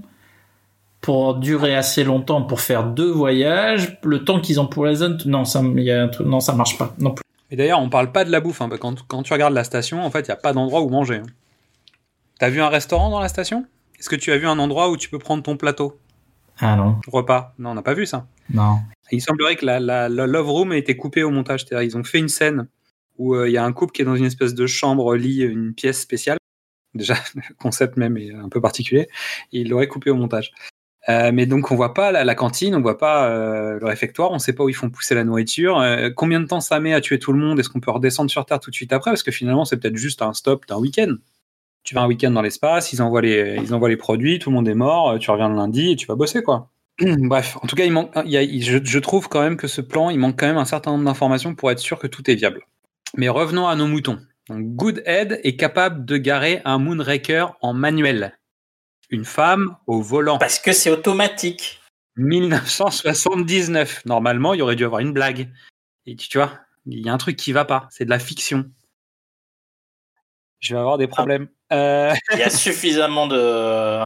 pour durer assez longtemps pour faire deux voyages. Le temps qu'ils ont pour la zone, non ça, il y a un truc- non ça marche pas non plus. Et d'ailleurs, on parle pas de la bouffe. hein, quand, quand tu regardes la station, en fait, il n'y a pas d'endroit où manger. hein. T'as vu un restaurant dans la station? Est-ce que tu as vu un endroit où tu peux prendre ton plateau? Ah non, repas? Non, on n'a pas vu ça. non. Il semblerait que la, la- la Love Room ait été coupée au montage. C'est-à-dire, ils ont fait une scène où euh, il y a un couple qui est dans une espèce de chambre, lit, une pièce spéciale. Déjà, le concept même est un peu particulier. Et ils l'auraient coupé au montage. Euh, mais donc, on voit pas la, cantine, on voit pas euh, le réfectoire, on sait pas où ils font pousser la nourriture. Euh, combien de temps ça met à tuer tout le monde? Est-ce qu'on peut redescendre sur Terre tout de suite après? Parce que finalement, c'est peut-être juste un stop d'un week-end. Tu vas un week-end dans l'espace, ils envoient les, ils envoient les produits, tout le monde est mort, euh, tu reviens le lundi et tu vas bosser quoi. Bref, en tout cas, il manque, il y a- il- je trouve quand même que ce plan, il manque quand même un certain nombre d'informations pour être sûr que tout est viable. Mais revenons à nos moutons. Donc, Goodhead est capable de garer un Moonraker en manuel. Une femme au volant. Parce que c'est automatique. 1979. Normalement, il y aurait dû avoir une blague. Et tu, tu vois, il y a un truc qui va pas. C'est de la fiction. Je vais avoir des problèmes. Euh, Il y a suffisamment de,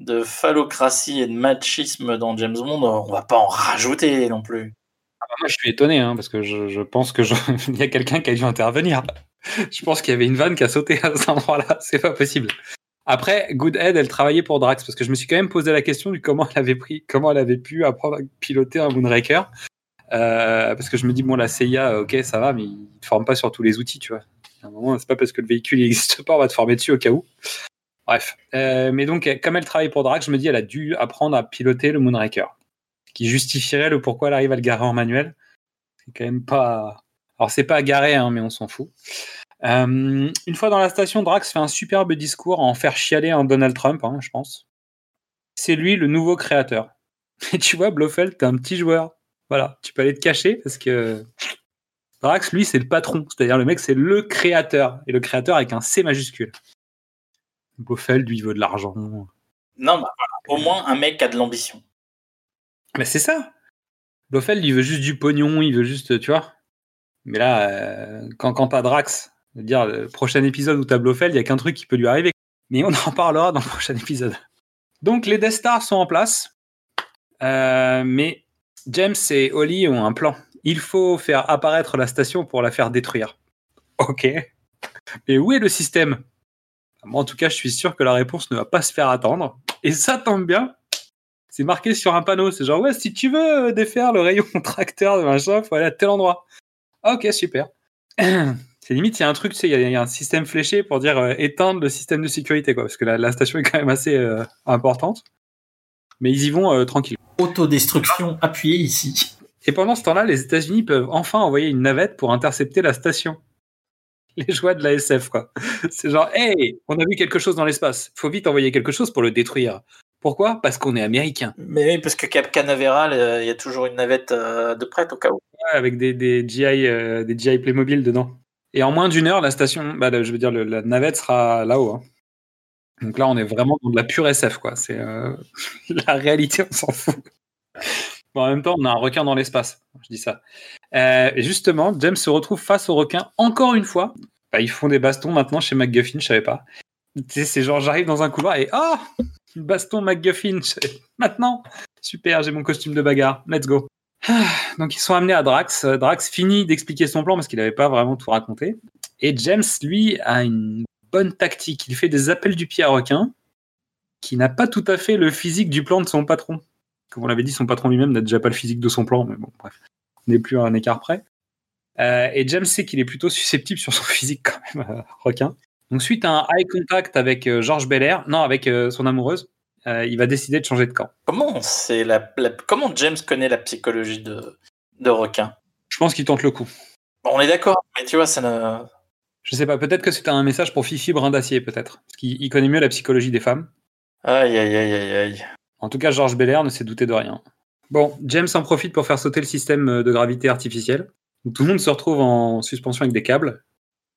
de phallocratie et de machisme dans James Bond. On va pas en rajouter non plus. Moi, je suis étonné, hein, parce que je, pense que je- il y a quelqu'un qui a dû intervenir. Je pense qu'il y avait une vanne qui a sauté à cet endroit-là. C'est pas possible. Après, Goodhead, elle travaillait pour Drax, parce que je me suis quand même posé la question du comment elle avait pris, comment elle avait pu apprendre à piloter un Moonraker. Euh, parce que je me dis, bon, la CIA, ok, ça va, mais ils te forment pas sur tous les outils, tu vois. À un moment, c'est pas parce que le véhicule n'existe pas, on va te former dessus au cas où. Bref. Euh, mais donc, comme elle travaille pour Drax, je me dis, elle a dû apprendre à piloter le Moonraker. Qui justifierait le pourquoi elle arrive à le garer en manuel. C'est quand même pas. Alors, c'est pas garé, hein, mais on s'en fout. Euh, une fois dans la station, Drax fait un superbe discours à en faire chialer un Donald Trump, hein, je pense. C'est lui le nouveau créateur. Et tu vois, Blofeld, t'es un petit joueur. Voilà, tu peux aller te cacher parce que Drax, lui, c'est le patron. C'est-à-dire le mec, c'est le créateur. Et le créateur avec un C majuscule. Blofeld, lui, il veut de l'argent. Non, au moins un mec a de l'ambition. Mais c'est ça. Blofeld, il veut juste du pognon, il veut juste, tu vois. Mais là, euh, quand, quand t'as Drax, dire, le prochain épisode où t'as Blofeld, il y a qu'un truc qui peut lui arriver. Mais on en parlera dans le prochain épisode. Donc les Death Stars sont en place. Euh, mais James et Holly ont un plan. Il faut faire apparaître la station pour la faire détruire. Ok. Mais où est le système? Moi, en tout cas, je suis sûr que la réponse ne va pas se faire attendre. Et ça tombe bien, c'est marqué sur un panneau. C'est genre, ouais, si tu veux défaire le rayon tracteur de machin, faut aller à tel endroit. Ok, super. C'est limite, il y a un truc, tu sais, il y, a- il y a un système fléché pour dire euh, éteindre le système de sécurité, quoi. Parce que la, la station est quand même assez euh, importante. Mais ils y vont euh, tranquille. Autodestruction appuyée ici. Et pendant ce temps-là, les États-Unis peuvent enfin envoyer une navette pour intercepter la station. Les joies de la SF, quoi. C'est genre, hey, on a vu quelque chose dans l'espace. Faut vite envoyer quelque chose pour le détruire. Pourquoi? Parce qu'on est américain. Mais oui, parce que Cap Canaveral, euh, il y a toujours une navette euh, de prête au cas où. Ouais, avec des, des GI, euh, des GI Playmobil dedans. Et en moins d'une heure, la station, bah, je veux dire, le- la navette sera là-haut. hein. Donc là, on est vraiment dans de la pure SF, quoi. C'est la réalité, on s'en fout. Bon, en même temps, on a un requin dans l'espace. Je dis ça. Et justement, James se retrouve face au requin encore une fois. Bah, ils font des bastons maintenant chez McGuffin, je savais pas. Tu sais, c'est genre, j'arrive dans un couloir et ah, baston McGuffin. Maintenant, super, j'ai mon costume de bagarre. Let's go. Donc ils sont amenés à Drax. Euh, Drax finit d'expliquer son plan parce qu'il n'avait pas vraiment tout raconté. Et James, lui, a une bonne tactique. Il fait des appels du pied à requin qui n'a pas tout à fait le physique du plan de son patron. Comme on l'avait dit, son patron lui-même n'a déjà pas le physique de son plan, mais bon, bref, on n'est plus à un écart près. Euh, et James sait qu'il est plutôt susceptible sur son physique quand même, euh, requin. Donc suite à un eye contact avec euh, Georges Belair, non, avec euh, son amoureuse, euh, il va décider de changer de camp. Comment c'est la, la- comment James connaît la psychologie de, de requin? Je pense qu'il tente le coup. Bon, On est d'accord, mais tu vois, ça ne. Je sais pas, peut-être que c'était un message pour Fifi Brin d'Acier, peut-être. Parce qu'il il connaît mieux la psychologie des femmes. Aïe aïe aïe aïe aïe. En tout cas, Georges Belair ne s'est douté de rien. Bon, James en profite pour faire sauter le système euh, de gravité artificielle. Donc, tout le monde se retrouve en suspension avec des câbles.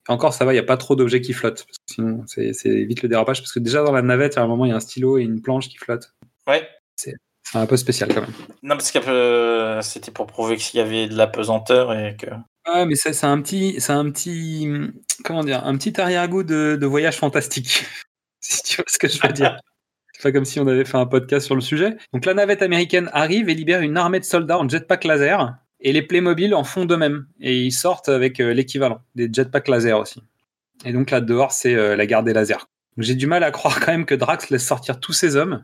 Encore, ça va, il n'y a pas trop d'objets qui flottent. Parce que sinon, c'est vite le dérapage. Parce que déjà, dans la navette, à un moment, il y a un stylo et une planche qui flottent. Ouais. C'est un peu spécial quand même. Non, parce que euh, c'était pour prouver qu'il y avait de la pesanteur et que. Ouais, mais c'est un petit, c'est un petit, comment dire, un petit arrière-goût de, de voyage fantastique. si tu vois ce que je veux dire. C'est pas comme si on avait fait un podcast sur le sujet. Donc la navette américaine arrive et libère une armée de soldats en jetpack laser. Et les Playmobil en font de même. Et ils sortent avec euh, l'équivalent, des jetpacks laser aussi. Et donc là dehors, c'est euh, la guerre des lasers. J'ai du mal à croire quand même que Drax laisse sortir tous ses hommes.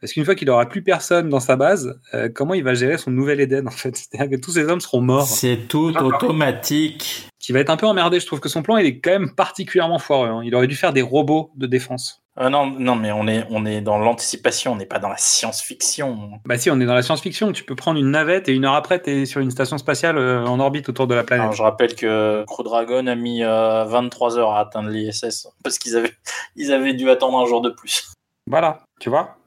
Parce qu'une fois qu'il aura plus personne dans sa base, euh, comment il va gérer son nouvel Eden en fait? C'est-à-dire que tous ses hommes seront morts C'est tout automatique. qui va être un peu emmerdé. Je trouve que son plan, il est quand même particulièrement foireux. hein. Il aurait dû faire des robots de défense. Ah non, non, mais on est, on est dans l'anticipation, on n'est pas dans la science-fiction. Bah si, on est dans la science-fiction. Tu peux prendre une navette et une heure après, t'es sur une station spatiale euh, en orbite autour de la planète. Alors, je rappelle que Crew Dragon a mis euh, 23 heures à atteindre l'ISS parce qu'ils avaient, ils avaient dû attendre un jour de plus. Voilà, tu vois?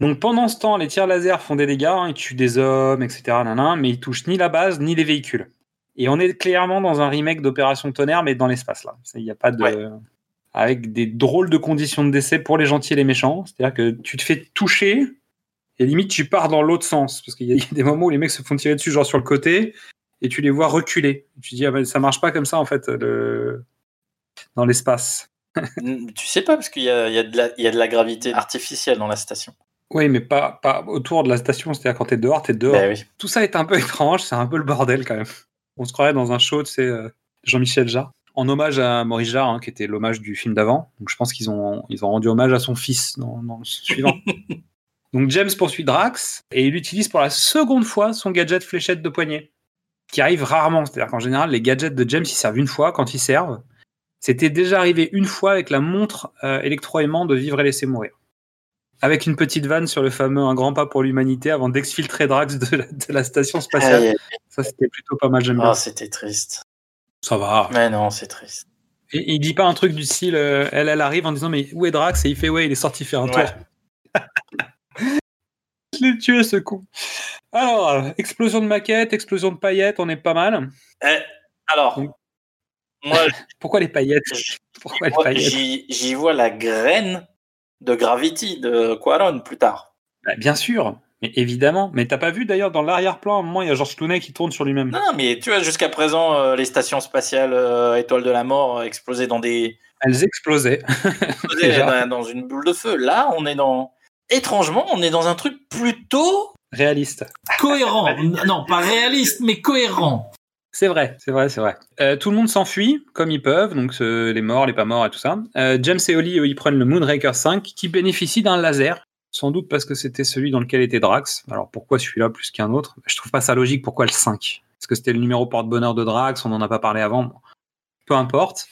Donc pendant ce temps, les tirs laser font des dégâts, hein, ils tuent des hommes, etc. mais ils touchent ni la base, ni les véhicules. Et on est clairement dans un remake d'Opération Tonnerre, mais dans l'espace là. Il n'y a pas de... Ouais. Avec des drôles de conditions de décès pour les gentils et les méchants. C'est-à-dire que tu te fais toucher, et limite tu pars dans l'autre sens. Parce qu'il y a des moments où les mecs se font tirer dessus, genre sur le côté, et tu les vois reculer. Tu te dis, ah ben, ça marche pas comme ça en fait, le... dans l'espace. tu sais pas, parce qu'il y y a de la gravité artificielle dans la station. Oui, mais pas, pas autour de la station. C'est-à-dire quand t'es dehors, t'es dehors. Ben oui. tout ça est un peu étrange, c'est un peu le bordel quand même. On se croirait dans un show, tu sais, euh, Jean-Michel Jarre, en hommage à Maurice Jarre, hein, qui était l'hommage du film d'avant. Donc je pense qu'ils ont, ils ont rendu hommage à son fils dans, dans le suivant. Donc James poursuit Drax et il utilise pour la seconde fois son gadget fléchette de poignet, qui arrive rarement. C'est-à-dire qu'en général, les gadgets de James, ils servent une fois quand ils servent. C'était déjà arrivé une fois avec la montre euh, électro-aimant de Vivre et Laisser Mourir. Avec une petite vanne sur le fameux Un grand pas pour l'humanité avant d'exfiltrer Drax de la, de la station spatiale. Aïe, Ça, c'était plutôt pas mal, j'aime bien. Ah, c'était triste. Ça va. Mais non, c'est triste. Et il dit pas un truc du style, euh, elle, elle arrive en disant, mais où est Drax? Et il fait, ouais, il est sorti faire un tour. Je l'ai tué, ce con. Alors, explosion de maquette, explosion de paillettes, on est pas mal. Eh, alors, Oui. moi, Pourquoi les paillettes? Pourquoi j'y vois la graine de Gravity de Quaron plus tard. Bah, Bien sûr, mais évidemment. Mais t'as pas vu d'ailleurs dans l'arrière-plan, à un moment, il y a Georges Clooney qui tourne sur lui-même. Non, mais tu vois, jusqu'à présent, euh, les stations spatiales euh, Étoile de la Mort euh, explosaient dans des Elles explosaient. explosaient dans, dans une boule de feu. Là, on est dans étrangement, on est dans un truc plutôt Réaliste. Cohérent. non, pas réaliste, mais cohérent. C'est vrai, c'est vrai, c'est vrai. Euh, tout le monde s'enfuit comme ils peuvent, donc euh, les morts, les pas morts et tout ça. Euh, James et Oli, eux, ils prennent le Moonraker 5 qui bénéficie d'un laser, sans doute parce que c'était celui dans lequel était Drax. Alors pourquoi celui-là plus qu'un autre? Je trouve pas ça logique, pourquoi le 5 Parce que c'était le numéro porte-bonheur de Drax, on n'en a pas parlé avant, peu importe.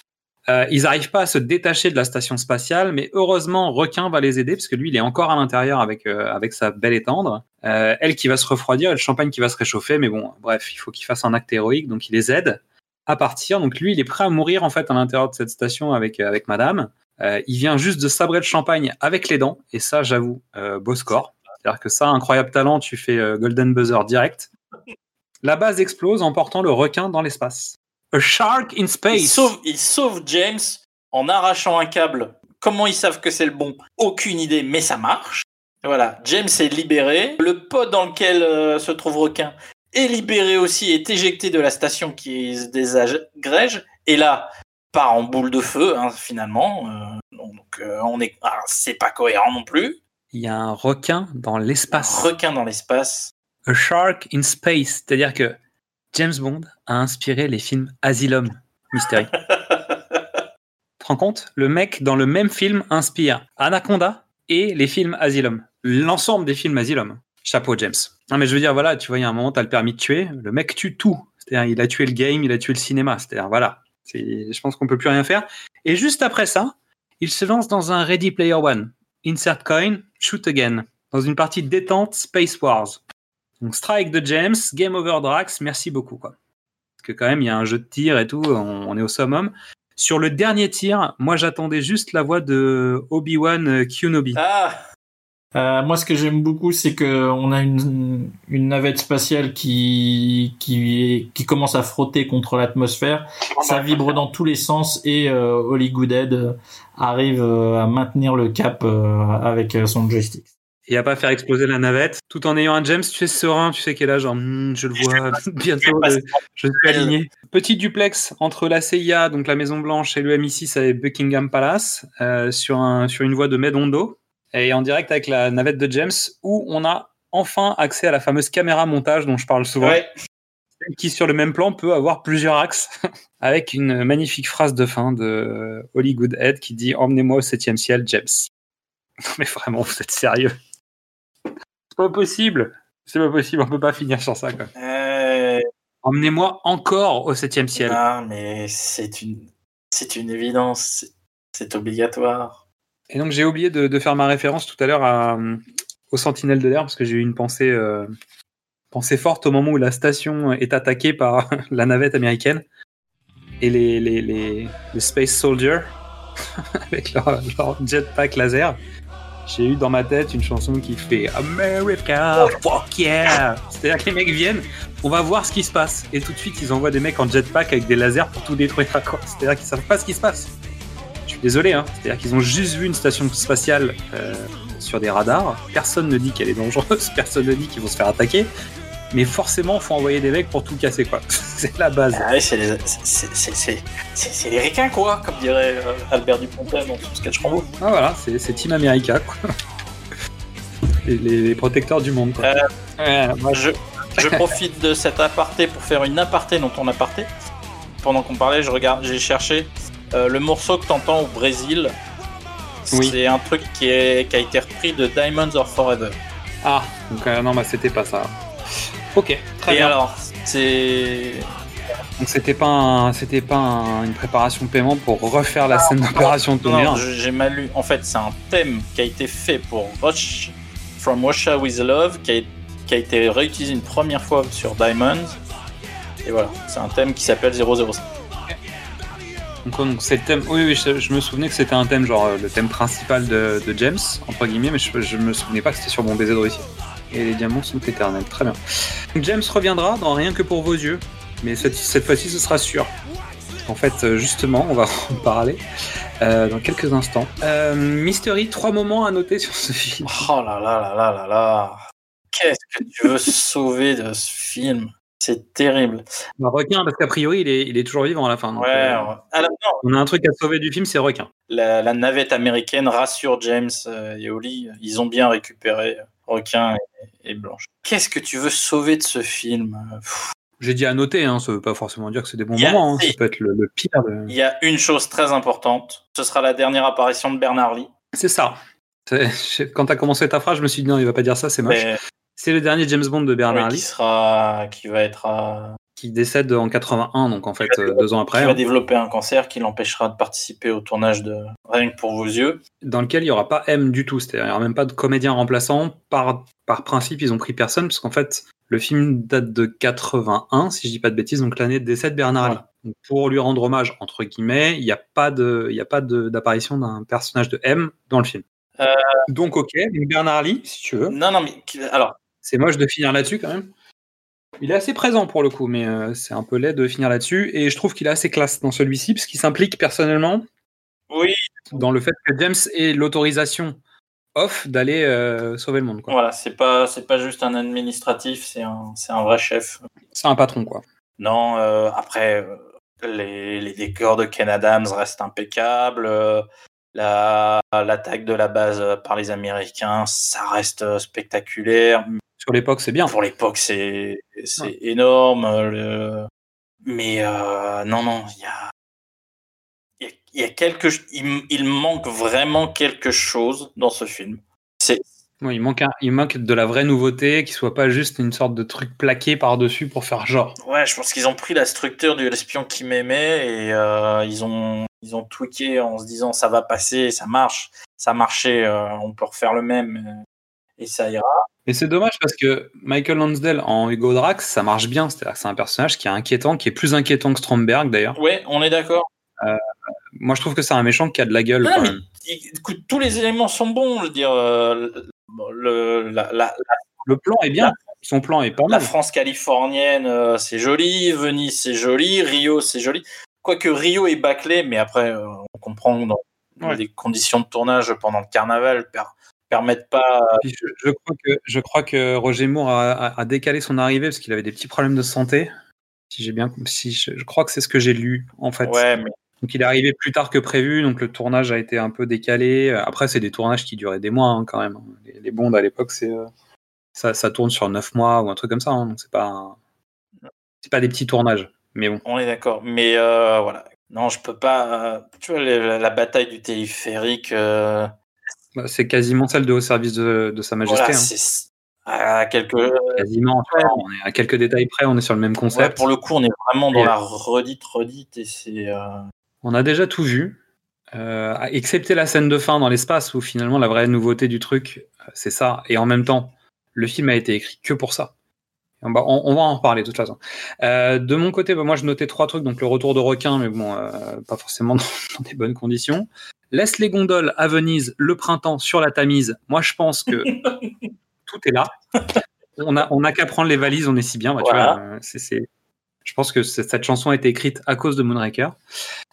Euh, ils n'arrivent pas à se détacher de la station spatiale, mais heureusement, Requin va les aider, parce que lui, il est encore à l'intérieur avec, euh, avec sa belle et tendre. Euh, elle qui va se refroidir et le champagne qui va se réchauffer, mais bon, bref, il faut qu'il fasse un acte héroïque, donc il les aide à partir. Donc lui, il est prêt à mourir en fait à l'intérieur de cette station avec, avec madame. Il vient juste de sabrer le champagne avec les dents, et ça, j'avoue, beau score. C'est-à-dire que ça, incroyable talent, tu fais Golden Buzzer direct. La base explose, emportant le requin dans l'espace. A shark in il space. sauve, il sauve James en arrachant un câble. Comment ils savent que c'est le bon? Aucune idée, mais ça marche. Voilà, James est libéré. Le pod dans lequel euh, se trouve Requin est libéré aussi, est éjecté de la station qui se désagrège. Et là, part en boule de feu, hein, finalement. Euh, donc, euh, on est, ah, c'est pas cohérent non plus. Il y a un requin dans l'espace. Requin dans l'espace. A Shark in Space, c'est-à-dire que James Bond a inspiré les films Asylum, Mystery. tu te rends compte? Le mec dans le même film inspire Anaconda et les films Asylum. L'ensemble des films Asylum. Chapeau, James. Non, mais je veux dire, voilà, tu vois, il y a un moment, tu as le permis de tuer. Le mec tue tout. C'est-à-dire, il a tué le game, il a tué le cinéma. C'est-à-dire, voilà. C'est- Je pense qu'on peut plus rien faire. Et juste après ça, il se lance dans un Ready Player One. Insert coin, shoot again. Dans une partie détente Space Wars. Donc, strike de James, game over Drax, merci beaucoup, quoi. Parce que quand même, il y a un jeu de tir et tout, on, on est au summum. Sur le dernier tir, moi, j'attendais juste la voix de Obi-Wan euh, Kenobi. Ah, Euh, moi, ce que j'aime beaucoup, c'est que on a une, une navette spatiale qui qui qui commence à frotter contre l'atmosphère. Ça vibre dans tous les sens et euh, Holly Goodhead euh, arrive euh, à maintenir le cap euh, avec son joystick. Et à pas faire exploser la navette, tout en ayant un James, tu sais, serein, tu sais qu'elle est là, genre, Hmm, je le vois, bientôt, je vais je suis aligné. Petit duplex entre la CIA, donc la Maison Blanche, et le MI6 avec Buckingham Palace, euh, sur, un, sur une voie de Medondo, et en direct avec la navette de James, où on a enfin accès à la fameuse caméra montage dont je parle souvent, ouais. qui sur le même plan peut avoir plusieurs axes, avec une magnifique phrase de fin de Holly Goodhead qui dit Emmenez-moi au septième ciel, James. Non mais vraiment, vous êtes sérieux? C'est pas possible C'est pas possible, on peut pas finir sur ça. Quoi. Euh, Emmenez-moi encore au septième ciel. ah, mais c'est une, c'est une évidence. C'est- obligatoire. Et donc j'ai oublié de, de faire ma référence tout à l'heure à, euh, aux Sentinelles de l'air parce que j'ai eu une pensée, euh, pensée forte au moment où la station est attaquée par la navette américaine et les, les, les, les Space Soldiers avec leur, leur jetpack laser. J'ai eu dans ma tête une chanson qui fait America, fuck yeah! C'est-à-dire que les mecs viennent, on va voir ce qui se passe. Et tout de suite, ils envoient des mecs en jetpack avec des lasers pour tout détruire. C'est-à-dire qu'ils savent pas ce qui se passe. Je suis désolé, hein. c'est-à-dire qu'ils ont juste vu une station spatiale euh, sur des radars. Personne ne dit qu'elle est dangereuse, personne ne dit qu'ils vont se faire attaquer. Mais forcément, faut envoyer des mecs pour tout casser, quoi. c'est la base. Ah ouais, c'est les, c'est, les ricains, quoi, comme dirait euh, Albert Dupontel dans son sketch Rambo. Ah voilà, c'est c'est Team America, quoi. Les, les- les protecteurs du monde, quoi. Euh, Ouais, moi, Je, je profite de cet aparté pour faire une aparté dans ton aparté. Pendant qu'on parlait, je regarde, j'ai cherché euh, le morceau que t'entends au Brésil. Oui. C'est un truc qui, est, qui a été repris de Diamonds Are Forever. Ah, donc euh, non, bah c'était pas ça. Ok, très Et bien. alors, c'est. Donc c'était pas, un- c'était pas un- une préparation de paiement pour refaire la scène d'opération de Non, tonnerre. je- j'ai mal lu. En fait, c'est un thème qui a été fait pour Rush From Russia with Love, qui a, qui a été réutilisé une première fois sur Diamonds. Et voilà, c'est un thème qui s'appelle 005. Donc, donc, c'est le thème. Oui, oui, je, je me souvenais que c'était un thème, genre euh, le thème principal de, de James, entre guillemets, mais je, je me souvenais pas que c'était sur mon baiser de Russie. Et les diamants sont éternels, très bien. James reviendra dans Rien que pour vos yeux, mais cette, cette fois-ci, ce sera sûr. En fait, euh, justement, on va en parler euh, dans quelques instants. Euh, Mystery, trois moments à noter sur ce film. Oh là là là là là là. Qu'est-ce que tu veux sauver de ce film? C'est terrible. Bah, requin, parce qu'a priori, il est, il est toujours vivant à la fin. donc, Ouais. euh. Alors, non, on a un truc à sauver du film, c'est requin. la, la navette américaine rassure James et Holly. Ils ont bien récupéré Requin et, et Blanche. Qu'est-ce que tu veux sauver de ce film Pff, J'ai dit à noter, hein, ça veut pas forcément dire que c'est des bons a- moments, hein, ça peut être le, le pire. de- Il y a une chose très importante. Ce sera la dernière apparition de Bernard Lee. C'est ça. Quand t'as commencé ta phrase, je me suis dit non, il va pas dire ça, c'est moche. Mais, C'est le dernier James Bond de Bernard oui, qui Lee sera, qui va être, euh, qui décède en 81, donc en fait euh, deux ans après, va hein, développer un cancer qui l'empêchera de participer au tournage de Rien que pour vos yeux. dans lequel il y aura pas M du tout, c'est-à-dire il y aura même pas de comédien remplaçant. Par, par principe, ils ont pris personne, parce qu'en fait, le film date de 81, si je dis pas de bêtises, donc l'année de décès de Bernard Voilà. Lee. Donc, pour lui rendre hommage, entre guillemets, il n'y a pas de, il y a pas de- d'apparition d'un personnage de M dans le film. Euh. Donc ok, Bernard Lee, si tu veux. Non, non, mais alors, C'est moche de finir là-dessus quand même. Il est assez présent pour le coup, mais euh, c'est un peu laid de finir là-dessus. Et je trouve qu'il est assez classe dans celui-ci, parce qu'il s'implique personnellement oui, dans le fait que James ait l'autorisation off d'aller euh, sauver le monde. quoi. voilà, c'est pas, c'est pas juste un administratif, c'est un, c'est un vrai chef. C'est un patron, quoi. Non, euh, après, les, les décors de Ken Adams restent impeccables. la- L'attaque de la base par les Américains, ça reste spectaculaire. Sur l'époque, c'est bien. Pour l'époque, c'est c'est énorme. le- Mais euh, non, non, il y a, il y a, il y a quelque, il, il manque vraiment quelque chose dans ce film. C'est Ouais, il, manque un- il manque de la vraie nouveauté, qui soit pas juste une sorte de truc plaqué par-dessus pour faire genre. Ouais, je pense qu'ils ont pris la structure de l'espion qui m'aimait et euh, ils ont ils ont tweaké en se disant ça va passer, ça marche, ça marchait, euh, on peut refaire le même et ça ira. Et c'est dommage parce que Michael Lansdale en Hugo Drax, ça marche bien. C'est-à-dire que c'est un personnage qui est inquiétant, qui est plus inquiétant que Stromberg d'ailleurs. Ouais, on est d'accord. Moi, je trouve que c'est un méchant qui a de la gueule. Non, quand mais même. il- écoute, tous les éléments sont bons. Je veux dire, euh, le, la, la- plan est bien. Son plan est pas la mal. France californienne, euh, c'est joli. Venise, c'est joli. Rio, c'est joli. Quoique Rio est bâclé, mais après, euh, on comprend dans Ouais. les conditions de tournage pendant le carnaval permettent pas. Puis je, je crois que, je crois que Roger Moore a, a- a décalé son arrivée parce qu'il avait des petits problèmes de santé. Si j'ai bien, si je, je crois que c'est ce que j'ai lu en fait. Ouais, mais Donc il est arrivé plus tard que prévu, donc le tournage a été un peu décalé. Après, c'est des tournages qui duraient des mois hein, quand même. Les, les bondes à l'époque, c'est euh, ça, ça tourne sur 9 mois ou un truc comme ça. hein, donc c'est pas c'est pas des petits tournages. Mais bon, on est d'accord. Mais euh, voilà. Non, je peux pas. euh, tu vois, la, la bataille du téléphérique. euh, bah, c'est quasiment celle de au service de, de Sa Majesté. voilà, hein. à quelques. Quasiment. on est à quelques détails près, on est sur le même Ouais, concept. pour le coup, on est vraiment dans Et- la redite, redite, et c'est. euh, On a déjà tout vu, euh, excepté la scène de fin dans l'espace où finalement la vraie nouveauté du truc, euh, c'est ça. Et en même temps, le film a été écrit que pour ça. On va, en reparler de toute façon. Euh, de mon côté, bah, moi je notais trois trucs. Donc le retour de requin, mais bon, euh, pas forcément dans, dans des bonnes conditions. Laisse les gondoles à Venise le printemps sur la Tamise. Moi je pense que tout est là. On a, on a qu'à prendre les valises, on est si bien. bah, tu euh, je pense que cette chanson a été écrite à cause de Moonraker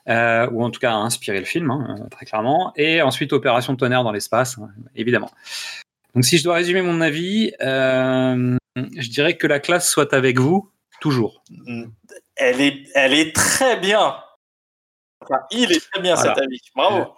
euh, ou en tout cas a inspiré le film, hein, très clairement. Et ensuite, Opération Tonnerre dans l'espace, hein, évidemment. Donc, si je dois résumer mon avis, euh, je dirais que la classe soit avec vous, toujours. Elle est, elle est très bien. Enfin, il est très bien Voilà. cet avis. Bravo.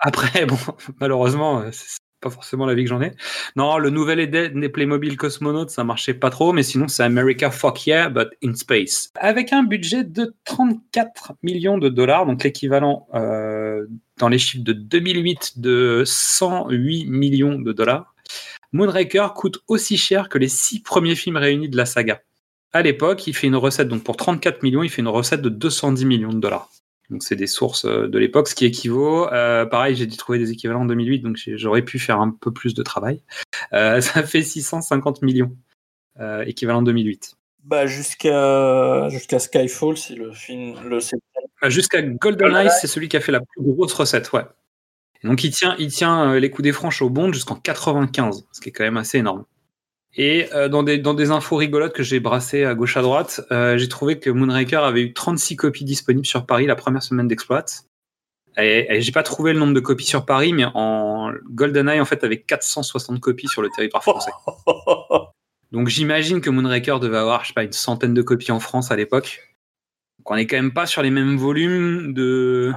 Après, bon, malheureusement, euh, c'est pas forcément l'avis que j'en ai. Non, le nouvel Eden des Playmobil Cosmonautes, ça marchait pas trop, mais sinon, c'est America Fuck Yeah, but in space. Avec un budget de 34 millions de dollars, donc l'équivalent euh, dans les chiffres de 2008 de 108 millions de dollars, Moonraker coûte aussi cher que les six premiers films réunis de la saga. À l'époque, il fait une recette, donc pour 34 millions, il fait une recette de 210 millions de dollars. Donc c'est des sources euh, de l'époque, ce qui équivaut. euh, pareil, j'ai dû trouver des équivalents en 2008, donc j'aurais pu faire un peu plus de travail. Euh, ça fait 650 millions, euh, équivalent 2008. Bah, jusqu'à jusqu'à Skyfall, c'est le film. Le, Euh, Jusqu'à GoldenEye, c'est celui qui a fait la plus grosse recette, ouais. Donc il tient, il tient euh, les coups des franches au bond jusqu'en 95, ce qui est quand même assez énorme. Et euh, dans, des, dans des infos rigolotes que j'ai brassées à gauche à droite, euh, j'ai trouvé que Moonraker avait eu 36 copies disponibles sur Paris la première semaine d'exploit. Et, et j'ai pas trouvé le nombre de copies sur Paris, mais en GoldenEye en fait avait 460 copies sur le territoire français. Donc j'imagine que Moonraker devait avoir, je sais pas, une centaine de copies en France à l'époque. Donc on est quand même pas sur les mêmes volumes de,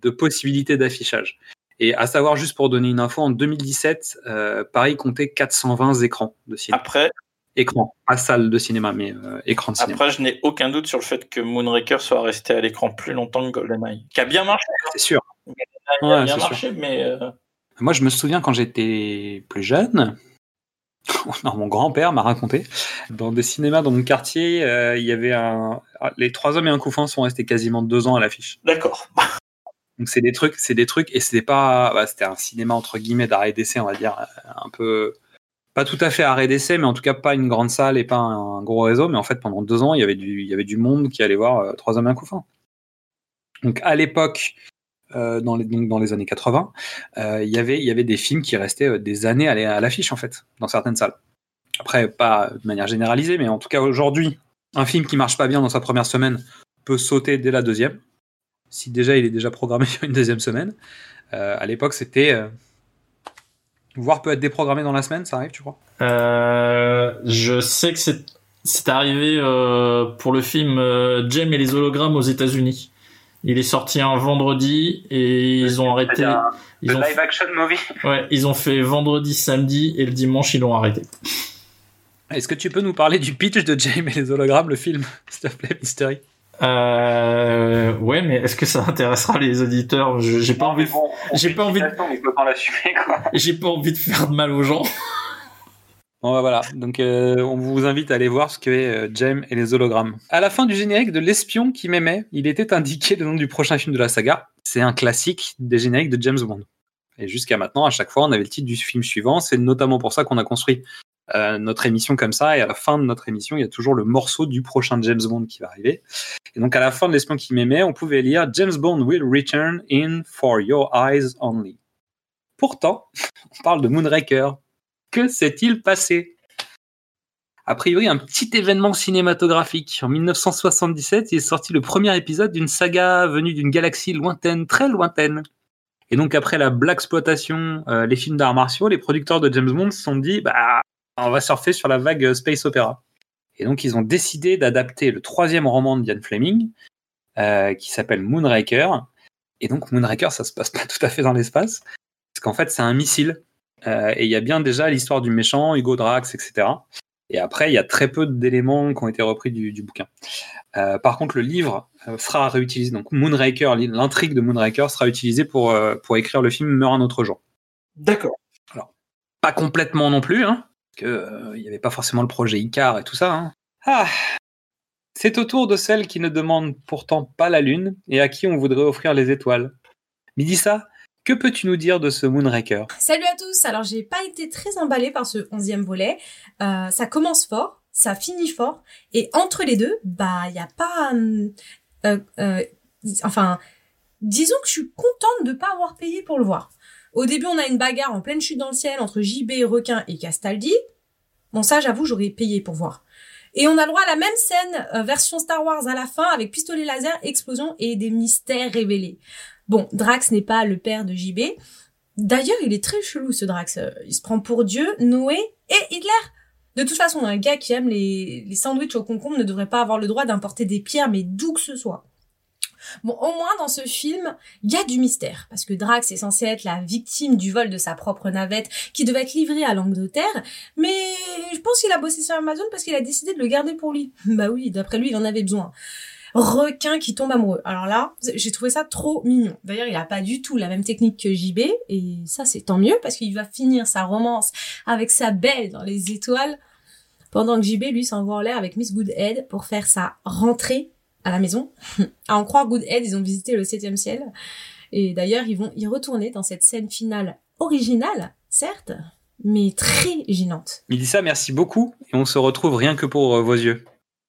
de possibilités d'affichage. Et à savoir, juste pour donner une info, en 2017, euh, Paris comptait 420 écrans de cinéma. Après, Écrans, pas salle de cinéma, mais euh, écran de cinéma. après, je n'ai aucun doute sur le fait que Moonraker soit resté à l'écran plus longtemps que GoldenEye. Qui a bien marché. C'est sûr. Il a Ouais, bien sûr. marché, mais. euh, Moi, je me souviens quand j'étais plus jeune, non, mon grand-père m'a raconté, dans des cinémas dans mon quartier, euh, il y avait un. Les trois hommes et un couffin sont restés quasiment deux ans à l'affiche. D'accord. Donc c'est des trucs, c'est des trucs, et c'était pas, bah, c'était un cinéma entre guillemets d'arrêt d'essai, on va dire, un peu, pas tout à fait arrêt d'essai, mais en tout cas pas une grande salle et pas un, gros réseau, mais en fait pendant deux ans il y avait du, il y avait du monde qui allait voir euh, Trois hommes et un couffin. Donc à l'époque, euh, dans les, donc dans les années 80, euh, il y avait, il y avait des films qui restaient des années à l'affiche en fait, dans certaines salles. Après pas de manière généralisée, mais en tout cas aujourd'hui, un film qui marche pas bien dans sa première semaine peut sauter dès la deuxième si déjà il est déjà programmé sur une deuxième semaine. Euh, à l'époque, c'était. euh, Voire peut être déprogrammé dans la semaine, ça arrive, tu crois? Euh, je sais que c'est c'est arrivé euh, pour le film euh, Jem et les hologrammes aux États-Unis. Il est sorti un vendredi et ils ont arrêté. Ils ont, action movie. ouais, ils ont fait vendredi, samedi et le dimanche ils l'ont arrêté. Est-ce que tu peux nous parler du pitch de James et les hologrammes, le film, s'il te plaît, Mystery? Euh, ouais, mais est-ce que ça intéressera les auditeurs J'ai pas envie. bon, on j'ai pas envie de-. J'ai pas envie de faire de mal aux gens. Bon bah voilà, donc euh, on vous invite à aller voir ce que est euh, Jem et les hologrammes. À la fin du générique de L'espion qui m'aimait, il était indiqué le nom du prochain film de la saga. C'est un classique des génériques de James Bond. Et jusqu'à maintenant, à chaque fois, on avait le titre du film suivant. C'est notamment pour ça qu'on a construit euh, notre émission comme ça. Et à la fin de notre émission, il y a toujours le morceau du prochain James Bond qui va arriver. Et donc à la fin de L'espion qui m'aimait, on pouvait lire James Bond will return in for your eyes only. Pourtant, on parle de Moonraker. Que s'est-il passé? A priori, un petit événement cinématographique. En 1977, il est sorti le premier épisode d'une saga venue d'une galaxie lointaine, très lointaine. Et donc, après la black exploitation, euh, les films d'arts martiaux, les producteurs de James Bond se sont dit, bah, on va surfer sur la vague space opéra. Et donc, ils ont décidé d'adapter le troisième roman de Ian Fleming, euh, qui s'appelle Moonraker. Et donc, Moonraker, ça se passe pas tout à fait dans l'espace, parce qu'en fait, c'est un missile euh, et il y a bien déjà l'histoire du méchant, Hugo Drax, etc. Et après, il y a très peu d'éléments qui ont été repris du, du bouquin. Euh, par contre, le livre sera réutilisé. Donc, Moonraker, l'intrigue de Moonraker sera utilisée pour, pour écrire le film Meurt un autre jour. D'accord. Pas complètement non plus, hein, que euh, n'y avait pas forcément le projet Icar et tout ça. hein. Ah C'est au tour de celle qui ne demande pourtant pas la lune et à qui on voudrait offrir les étoiles. Midissa, que peux-tu nous dire de ce Moonraker? Salut à tous. Alors j'ai pas été très emballée par ce onzième volet. Euh, ça commence fort, ça finit fort, et entre les deux, bah il y a pas, euh, enfin, disons que je suis contente de pas avoir payé pour le voir. Au début, on a une bagarre en pleine chute dans le ciel entre JB, Requin et Castaldi. Bon ça, j'avoue, j'aurais payé pour voir. Et on a le droit à la même scène euh, version Star Wars à la fin avec pistolet laser, explosion et des mystères révélés. Bon, Drax n'est pas le père de JB. D'ailleurs, il est très chelou ce Drax. Euh, Il se prend pour Dieu, Noé et Hitler. De toute façon, un gars qui aime les, les sandwichs au concombre ne devrait pas avoir le droit d'importer des pierres, mais d'où que ce soit. Bon, au moins dans ce film, il y a du mystère, parce que Drax est censé être la victime du vol de sa propre navette qui devait être livrée à l'Angleterre, mais je pense qu'il a bossé sur Amazon parce qu'il a décidé de le garder pour lui. Bah oui, d'après lui, il en avait besoin requin qui tombe amoureux. Alors là, j'ai trouvé ça trop mignon. D'ailleurs, il a pas du tout la même technique que JB, et ça c'est tant mieux parce qu'il va finir sa romance avec sa belle dans les étoiles, pendant que JB lui s'envoie en l'air avec Miss Goodhead pour faire sa rentrée à la maison. à en croire Goodhead, ils ont visité le septième ciel, et d'ailleurs ils vont y retourner dans cette scène finale originale, certes, mais très gênante. Mélissa, merci beaucoup. Et on se retrouve rien que pour euh, vos yeux.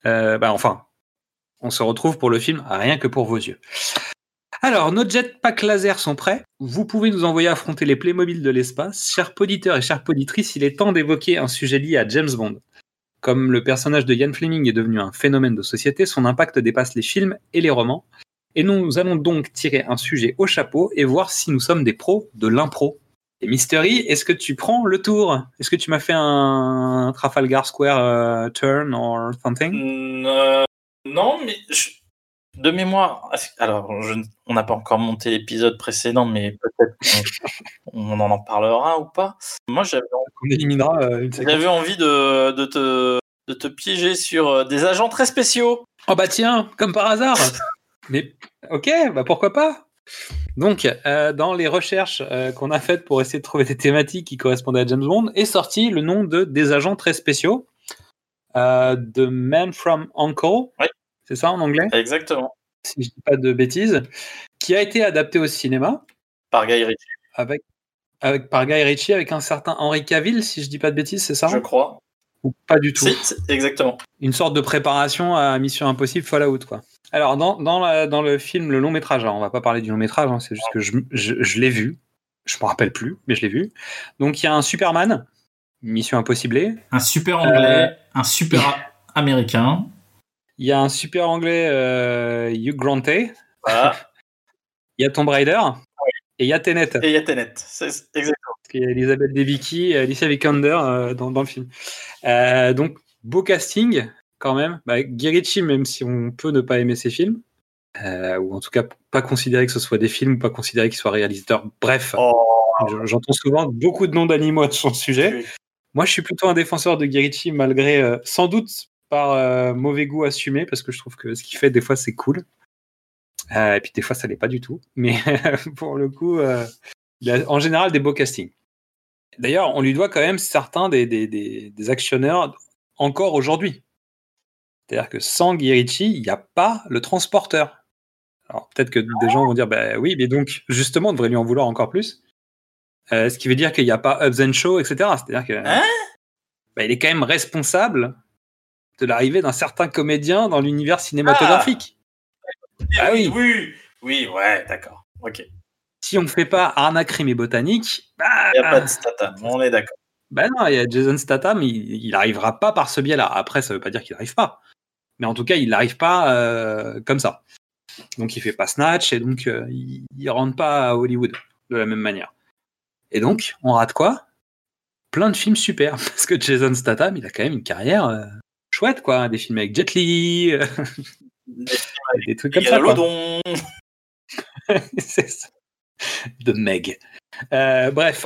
Euh, bah, enfin, on se retrouve pour le film rien que pour vos yeux. Alors, nos jetpacks laser sont prêts. Vous pouvez nous envoyer affronter les Playmobil de l'espace. Chers poditeurs et chères poditrices, il est temps d'évoquer un sujet lié à James Bond. Comme le personnage de Ian Fleming est devenu un phénomène de société, son impact dépasse les films et les romans. Et nous allons donc tirer un sujet au chapeau et voir si nous sommes des pros de l'impro. Et Mystery, est-ce que tu prends le tour? Est-ce que tu m'as fait un Trafalgar Square euh, turn or something? Mm, euh, non, mais je- de mémoire. est-ce- Alors, je- on n'a pas encore monté l'épisode précédent, mais peut-être qu'on on en en parlera ou pas. Moi, j'avais euh, envie de, de, te, de te piéger sur euh, des agents très spéciaux. Oh bah tiens, comme par hasard. Mais ok, bah pourquoi pas. Donc, euh, dans les recherches euh, qu'on a faites pour essayer de trouver des thématiques qui correspondaient à James Bond, est sorti le nom de des agents très spéciaux, The Man from Uncle. Oui. C'est ça en anglais, Exactement. si je dis pas de bêtises, qui a été adapté au cinéma? Par Guy Ritchie, avec, avec par Guy Ritchie avec un certain Henry Cavill, si je dis pas de bêtises, c'est ça? Je crois. Ou pas du tout Si, exactement. une sorte de préparation à Mission Impossible Fallout quoi. Alors dans, dans, la- dans le film le long métrage, alors on va pas parler du long métrage, hein, c'est juste que je, je, je l'ai vu, je me rappelle plus, mais je l'ai vu. Donc il y a un Superman, Mission Impossible, Un super anglais, un super a- américain. Il y a un super anglais euh, Hugh Grant, il y a Tomb Raider et il y a Tenet. Et il y a Tenet. C'est exactement. Parce qu'il y a Elisabeth Debicki Alicia Vikander euh, dans, dans le film. Euh, donc, beau casting, quand même. Bah, Guy Ritchie, même si on peut ne pas aimer ses films, ou en tout cas pas considérer que ce soit des films, ou pas considérer qu'il soit réalisateur. Bref, Oh, je- j'entends souvent beaucoup de noms d'animaux sur le sujet. oui. Moi, je suis plutôt un défenseur de Guy Ritchie, malgré, sans doute, par euh, mauvais goût assumé, parce que je trouve que ce qu'il fait, des fois, c'est cool. Euh, et puis des fois, ça l'est pas du tout. Mais pour le coup, euh, il a en général des beaux castings. D'ailleurs, on lui doit quand même certains des, des, des, des actionneurs encore aujourd'hui. C'est-à-dire que sans Guy Ritchie, il n'y a pas le transporteur. Alors peut-être que des gens vont dire, bah oui, mais donc justement, on devrait lui en vouloir encore plus. Euh, ce qui veut dire qu'il n'y a pas Ups and Show, etc. C'est-à-dire que Hein? bah, il est quand même responsable de l'arrivée d'un certain comédien dans l'univers cinématographique. Ah oui. oui, oui, ouais, d'accord. Ok. Il Si on ne fait pas Arnaque, Crime et Botanique, bah, n'y a pas de Statham, on est d'accord. bah non, il y a Jason Statham, il, il arrivera pas par ce biais-là. Après, ça veut pas dire qu'il n'arrive pas. Mais en tout cas, il n'arrive pas euh, comme ça. Donc il fait pas Snatch et donc euh, il, il rentre pas à Hollywood de la même manière. Et donc, on rate quoi? Plein de films super. Parce que Jason Statham, il a quand même une carrière euh, chouette, quoi. Des films avec Jet Li, euh, des trucs comme ça. a quoi. C'est ça. De Meg. Euh, bref.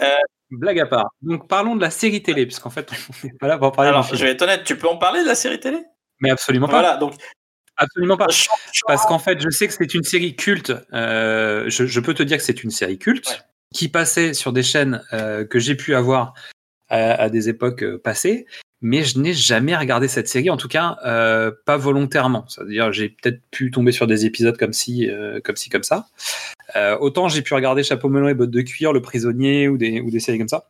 Euh, Blague à part. Donc parlons de la série télé, puisqu'en fait, on n'est pas là pour parler Alors, je vais être honnête, tu peux en parler de la série télé? Mais absolument pas. Voilà, donc Absolument pas. Parce qu'en fait, je sais que c'est une série culte. euh, je, je peux te dire que c'est une série culte Ouais. qui passait sur des chaînes que j'ai pu avoir à, à des époques passées, mais je n'ai jamais regardé cette série, en tout cas euh, pas volontairement. C'est-à-dire, j'ai peut-être pu tomber sur des épisodes comme ci, euh, comme ci, comme ça. Euh, autant j'ai pu regarder Chapeau melon et bottes de cuir, Le Prisonnier ou des, ou des séries comme ça.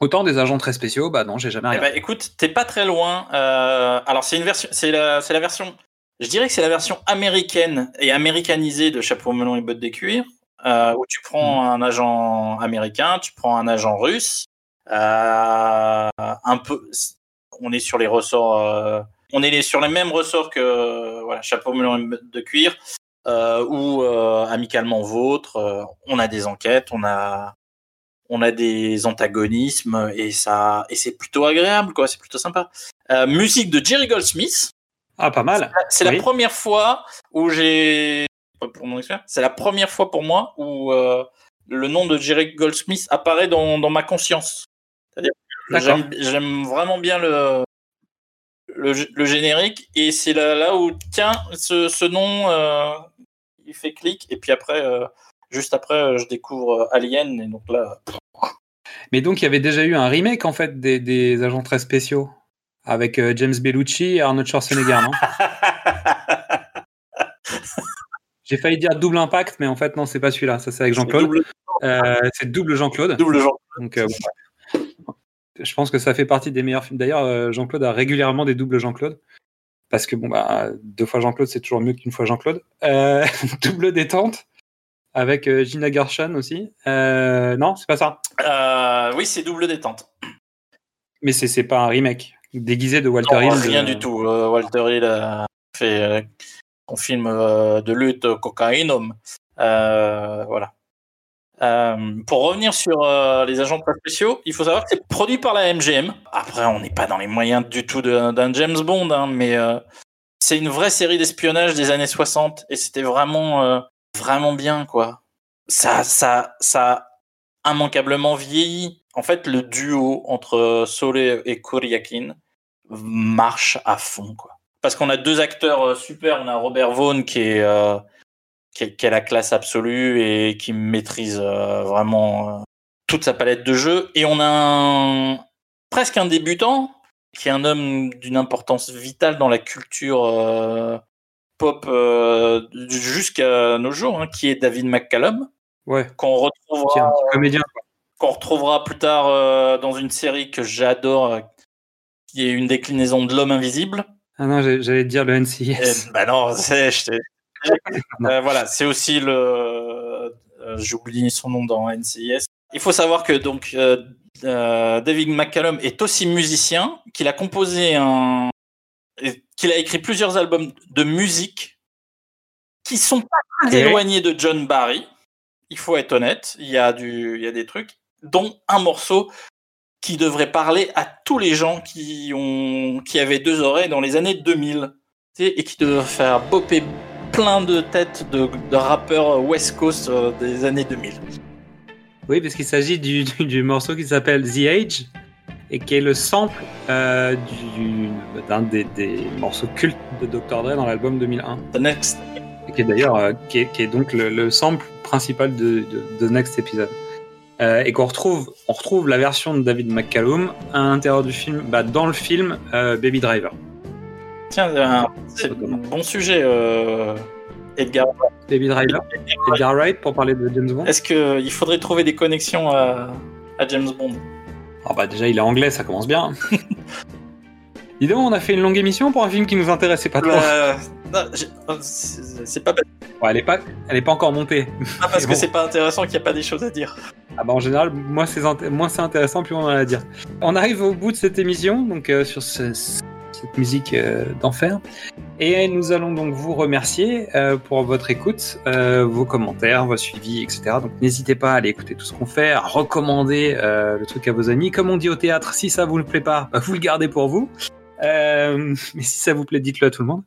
Autant des agents très spéciaux, bah non, j'ai jamais Eh regardé. ben, écoute, t'es pas très loin. Alors, c'est une version, c'est la, c'est la version. Je dirais que c'est la version américaine et américanisée de Chapeau melon et bottes de cuir, où tu prends un agent américain, tu prends un agent russe, un peu. On est sur les ressorts. euh, on est sur les mêmes ressorts que euh, voilà, Chapeau melon de cuir, euh, ou euh, amicalement vôtre. euh, on a des enquêtes, on a on a des antagonismes et ça et c'est plutôt agréable quoi c'est plutôt sympa Euh, musique de Jerry Goldsmith Ah, pas mal. c'est Oui. la première fois où j'ai pour mon c'est la première fois pour moi où euh, le nom de Jerry Goldsmith apparaît dans, dans ma conscience. J'aime vraiment bien le le, le générique et c'est là, là où tiens ce, ce nom euh, il fait clic et puis après euh, juste après euh, je découvre Alien et donc là Mais donc, il y avait déjà eu un remake, en fait, des, des agents très spéciaux. Avec euh, James Bellucci et Arnold Schwarzenegger, non? J'ai failli dire double impact, mais en fait, non, c'est pas celui-là. Ça, c'est avec Jean-Claude. double, c'est double Jean-Claude. Donc, euh. Je pense que ça fait partie des meilleurs films. D'ailleurs, euh, Jean-Claude a régulièrement des doubles Jean-Claude. Parce que, bon, bah, deux fois Jean-Claude, c'est toujours mieux qu'une fois Jean-Claude. Euh, double détente. Avec euh, Gina Gershon aussi. Euh, non, c'est pas ça. Euh, oui, c'est double détente. Mais c'est pas un remake. Déguisé de Walter Non, Hill. rien de- du tout. Walter Hill a fait son film de lutte cocaïnum. Euh, voilà. Euh, pour revenir sur euh, les agents spéciaux, il faut savoir que c'est produit par la MGM. Après, on n'est pas dans les moyens du tout d'un James Bond, hein, mais euh, c'est une vraie série d'espionnage des années 60 et c'était vraiment, vraiment bien, quoi. Ça, ça, ça a immanquablement vieilli. En fait, le duo entre Solé et Kuriakin marche à fond, quoi. Parce qu'on a deux acteurs super. On a Robert Vaughn qui est, qui est, qui est la classe absolue et qui maîtrise euh, vraiment euh, toute sa palette de jeux. Et on a un, presque un débutant qui est un homme d'une importance vitale dans la culture euh, pop euh, jusqu'à nos jours, hein, qui est David McCallum, Ouais, qu'on retrouvera comédien. qu'on retrouvera plus tard euh, dans une série que j'adore, qui est une déclinaison de l'homme invisible. Ah non, j'allais te dire le NCIS. Et, bah non, c'est, je t'ai- Euh, voilà, c'est aussi le, euh, j'ai oublié son nom dans NCIS. Il faut savoir que donc euh, euh, David McCallum est aussi musicien, qu'il a composé un, qu'il a écrit plusieurs albums de musique qui sont pas très éloignés de John Barry. Il faut être honnête, il y a du, il y a des trucs, dont un morceau qui devrait parler à tous les gens qui ont, qui avaient deux oreilles dans les années 2000 tu sais, et qui devrait faire bopper plein de têtes de, de rappeurs West Coast euh, des années 2000. Oui, parce qu'il s'agit du, du, du morceau qui s'appelle The Age et qui est le sample euh, du- d'un des, des morceaux cultes de Dr. Dre dans l'album 2001. The Next. Et qui est d'ailleurs euh, qui, est, qui est donc le, le sample principal de, de, de Next Episode. Euh, et qu'on retrouve, on retrouve la version de David McCallum à l'intérieur du film, bah, dans le film Baby Driver. Tiens, un c'est un bon sujet, euh, Edgar. Baby Driver, Edgar Wright pour parler de James Bond. Est-ce qu'il faudrait trouver des connexions à, à James Bond? Ah bah déjà il est anglais, ça commence bien. Dis donc, on a fait une longue émission pour un film qui nous intéressait pas trop. Bah, C'est c'est pas, pas Ouais, elle est pas, elle est pas encore montée. parce Mais que bon. c'est pas intéressant qu'il n'y a pas des choses à dire. Ah bah en général, moins c'est int- moins c'est intéressant, plus on en a à dire. On arrive au bout de cette émission, donc euh, sur ce- cette musique euh, d'enfer, et nous allons donc vous remercier euh, pour votre écoute, euh, vos commentaires, vos suivis, etc. Donc n'hésitez pas à aller écouter tout ce qu'on fait, recommander le truc à vos amis. Comme on dit au théâtre, si ça vous ne plaît pas, bah, vous le gardez pour vous. Mais si ça vous plaît, dites-le à tout le monde.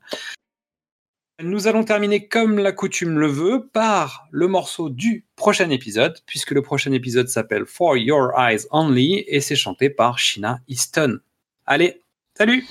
Nous allons terminer comme la coutume le veut par le morceau du prochain épisode, puisque le prochain épisode s'appelle For Your Eyes Only et c'est chanté par Sheena Easton. Allez, salut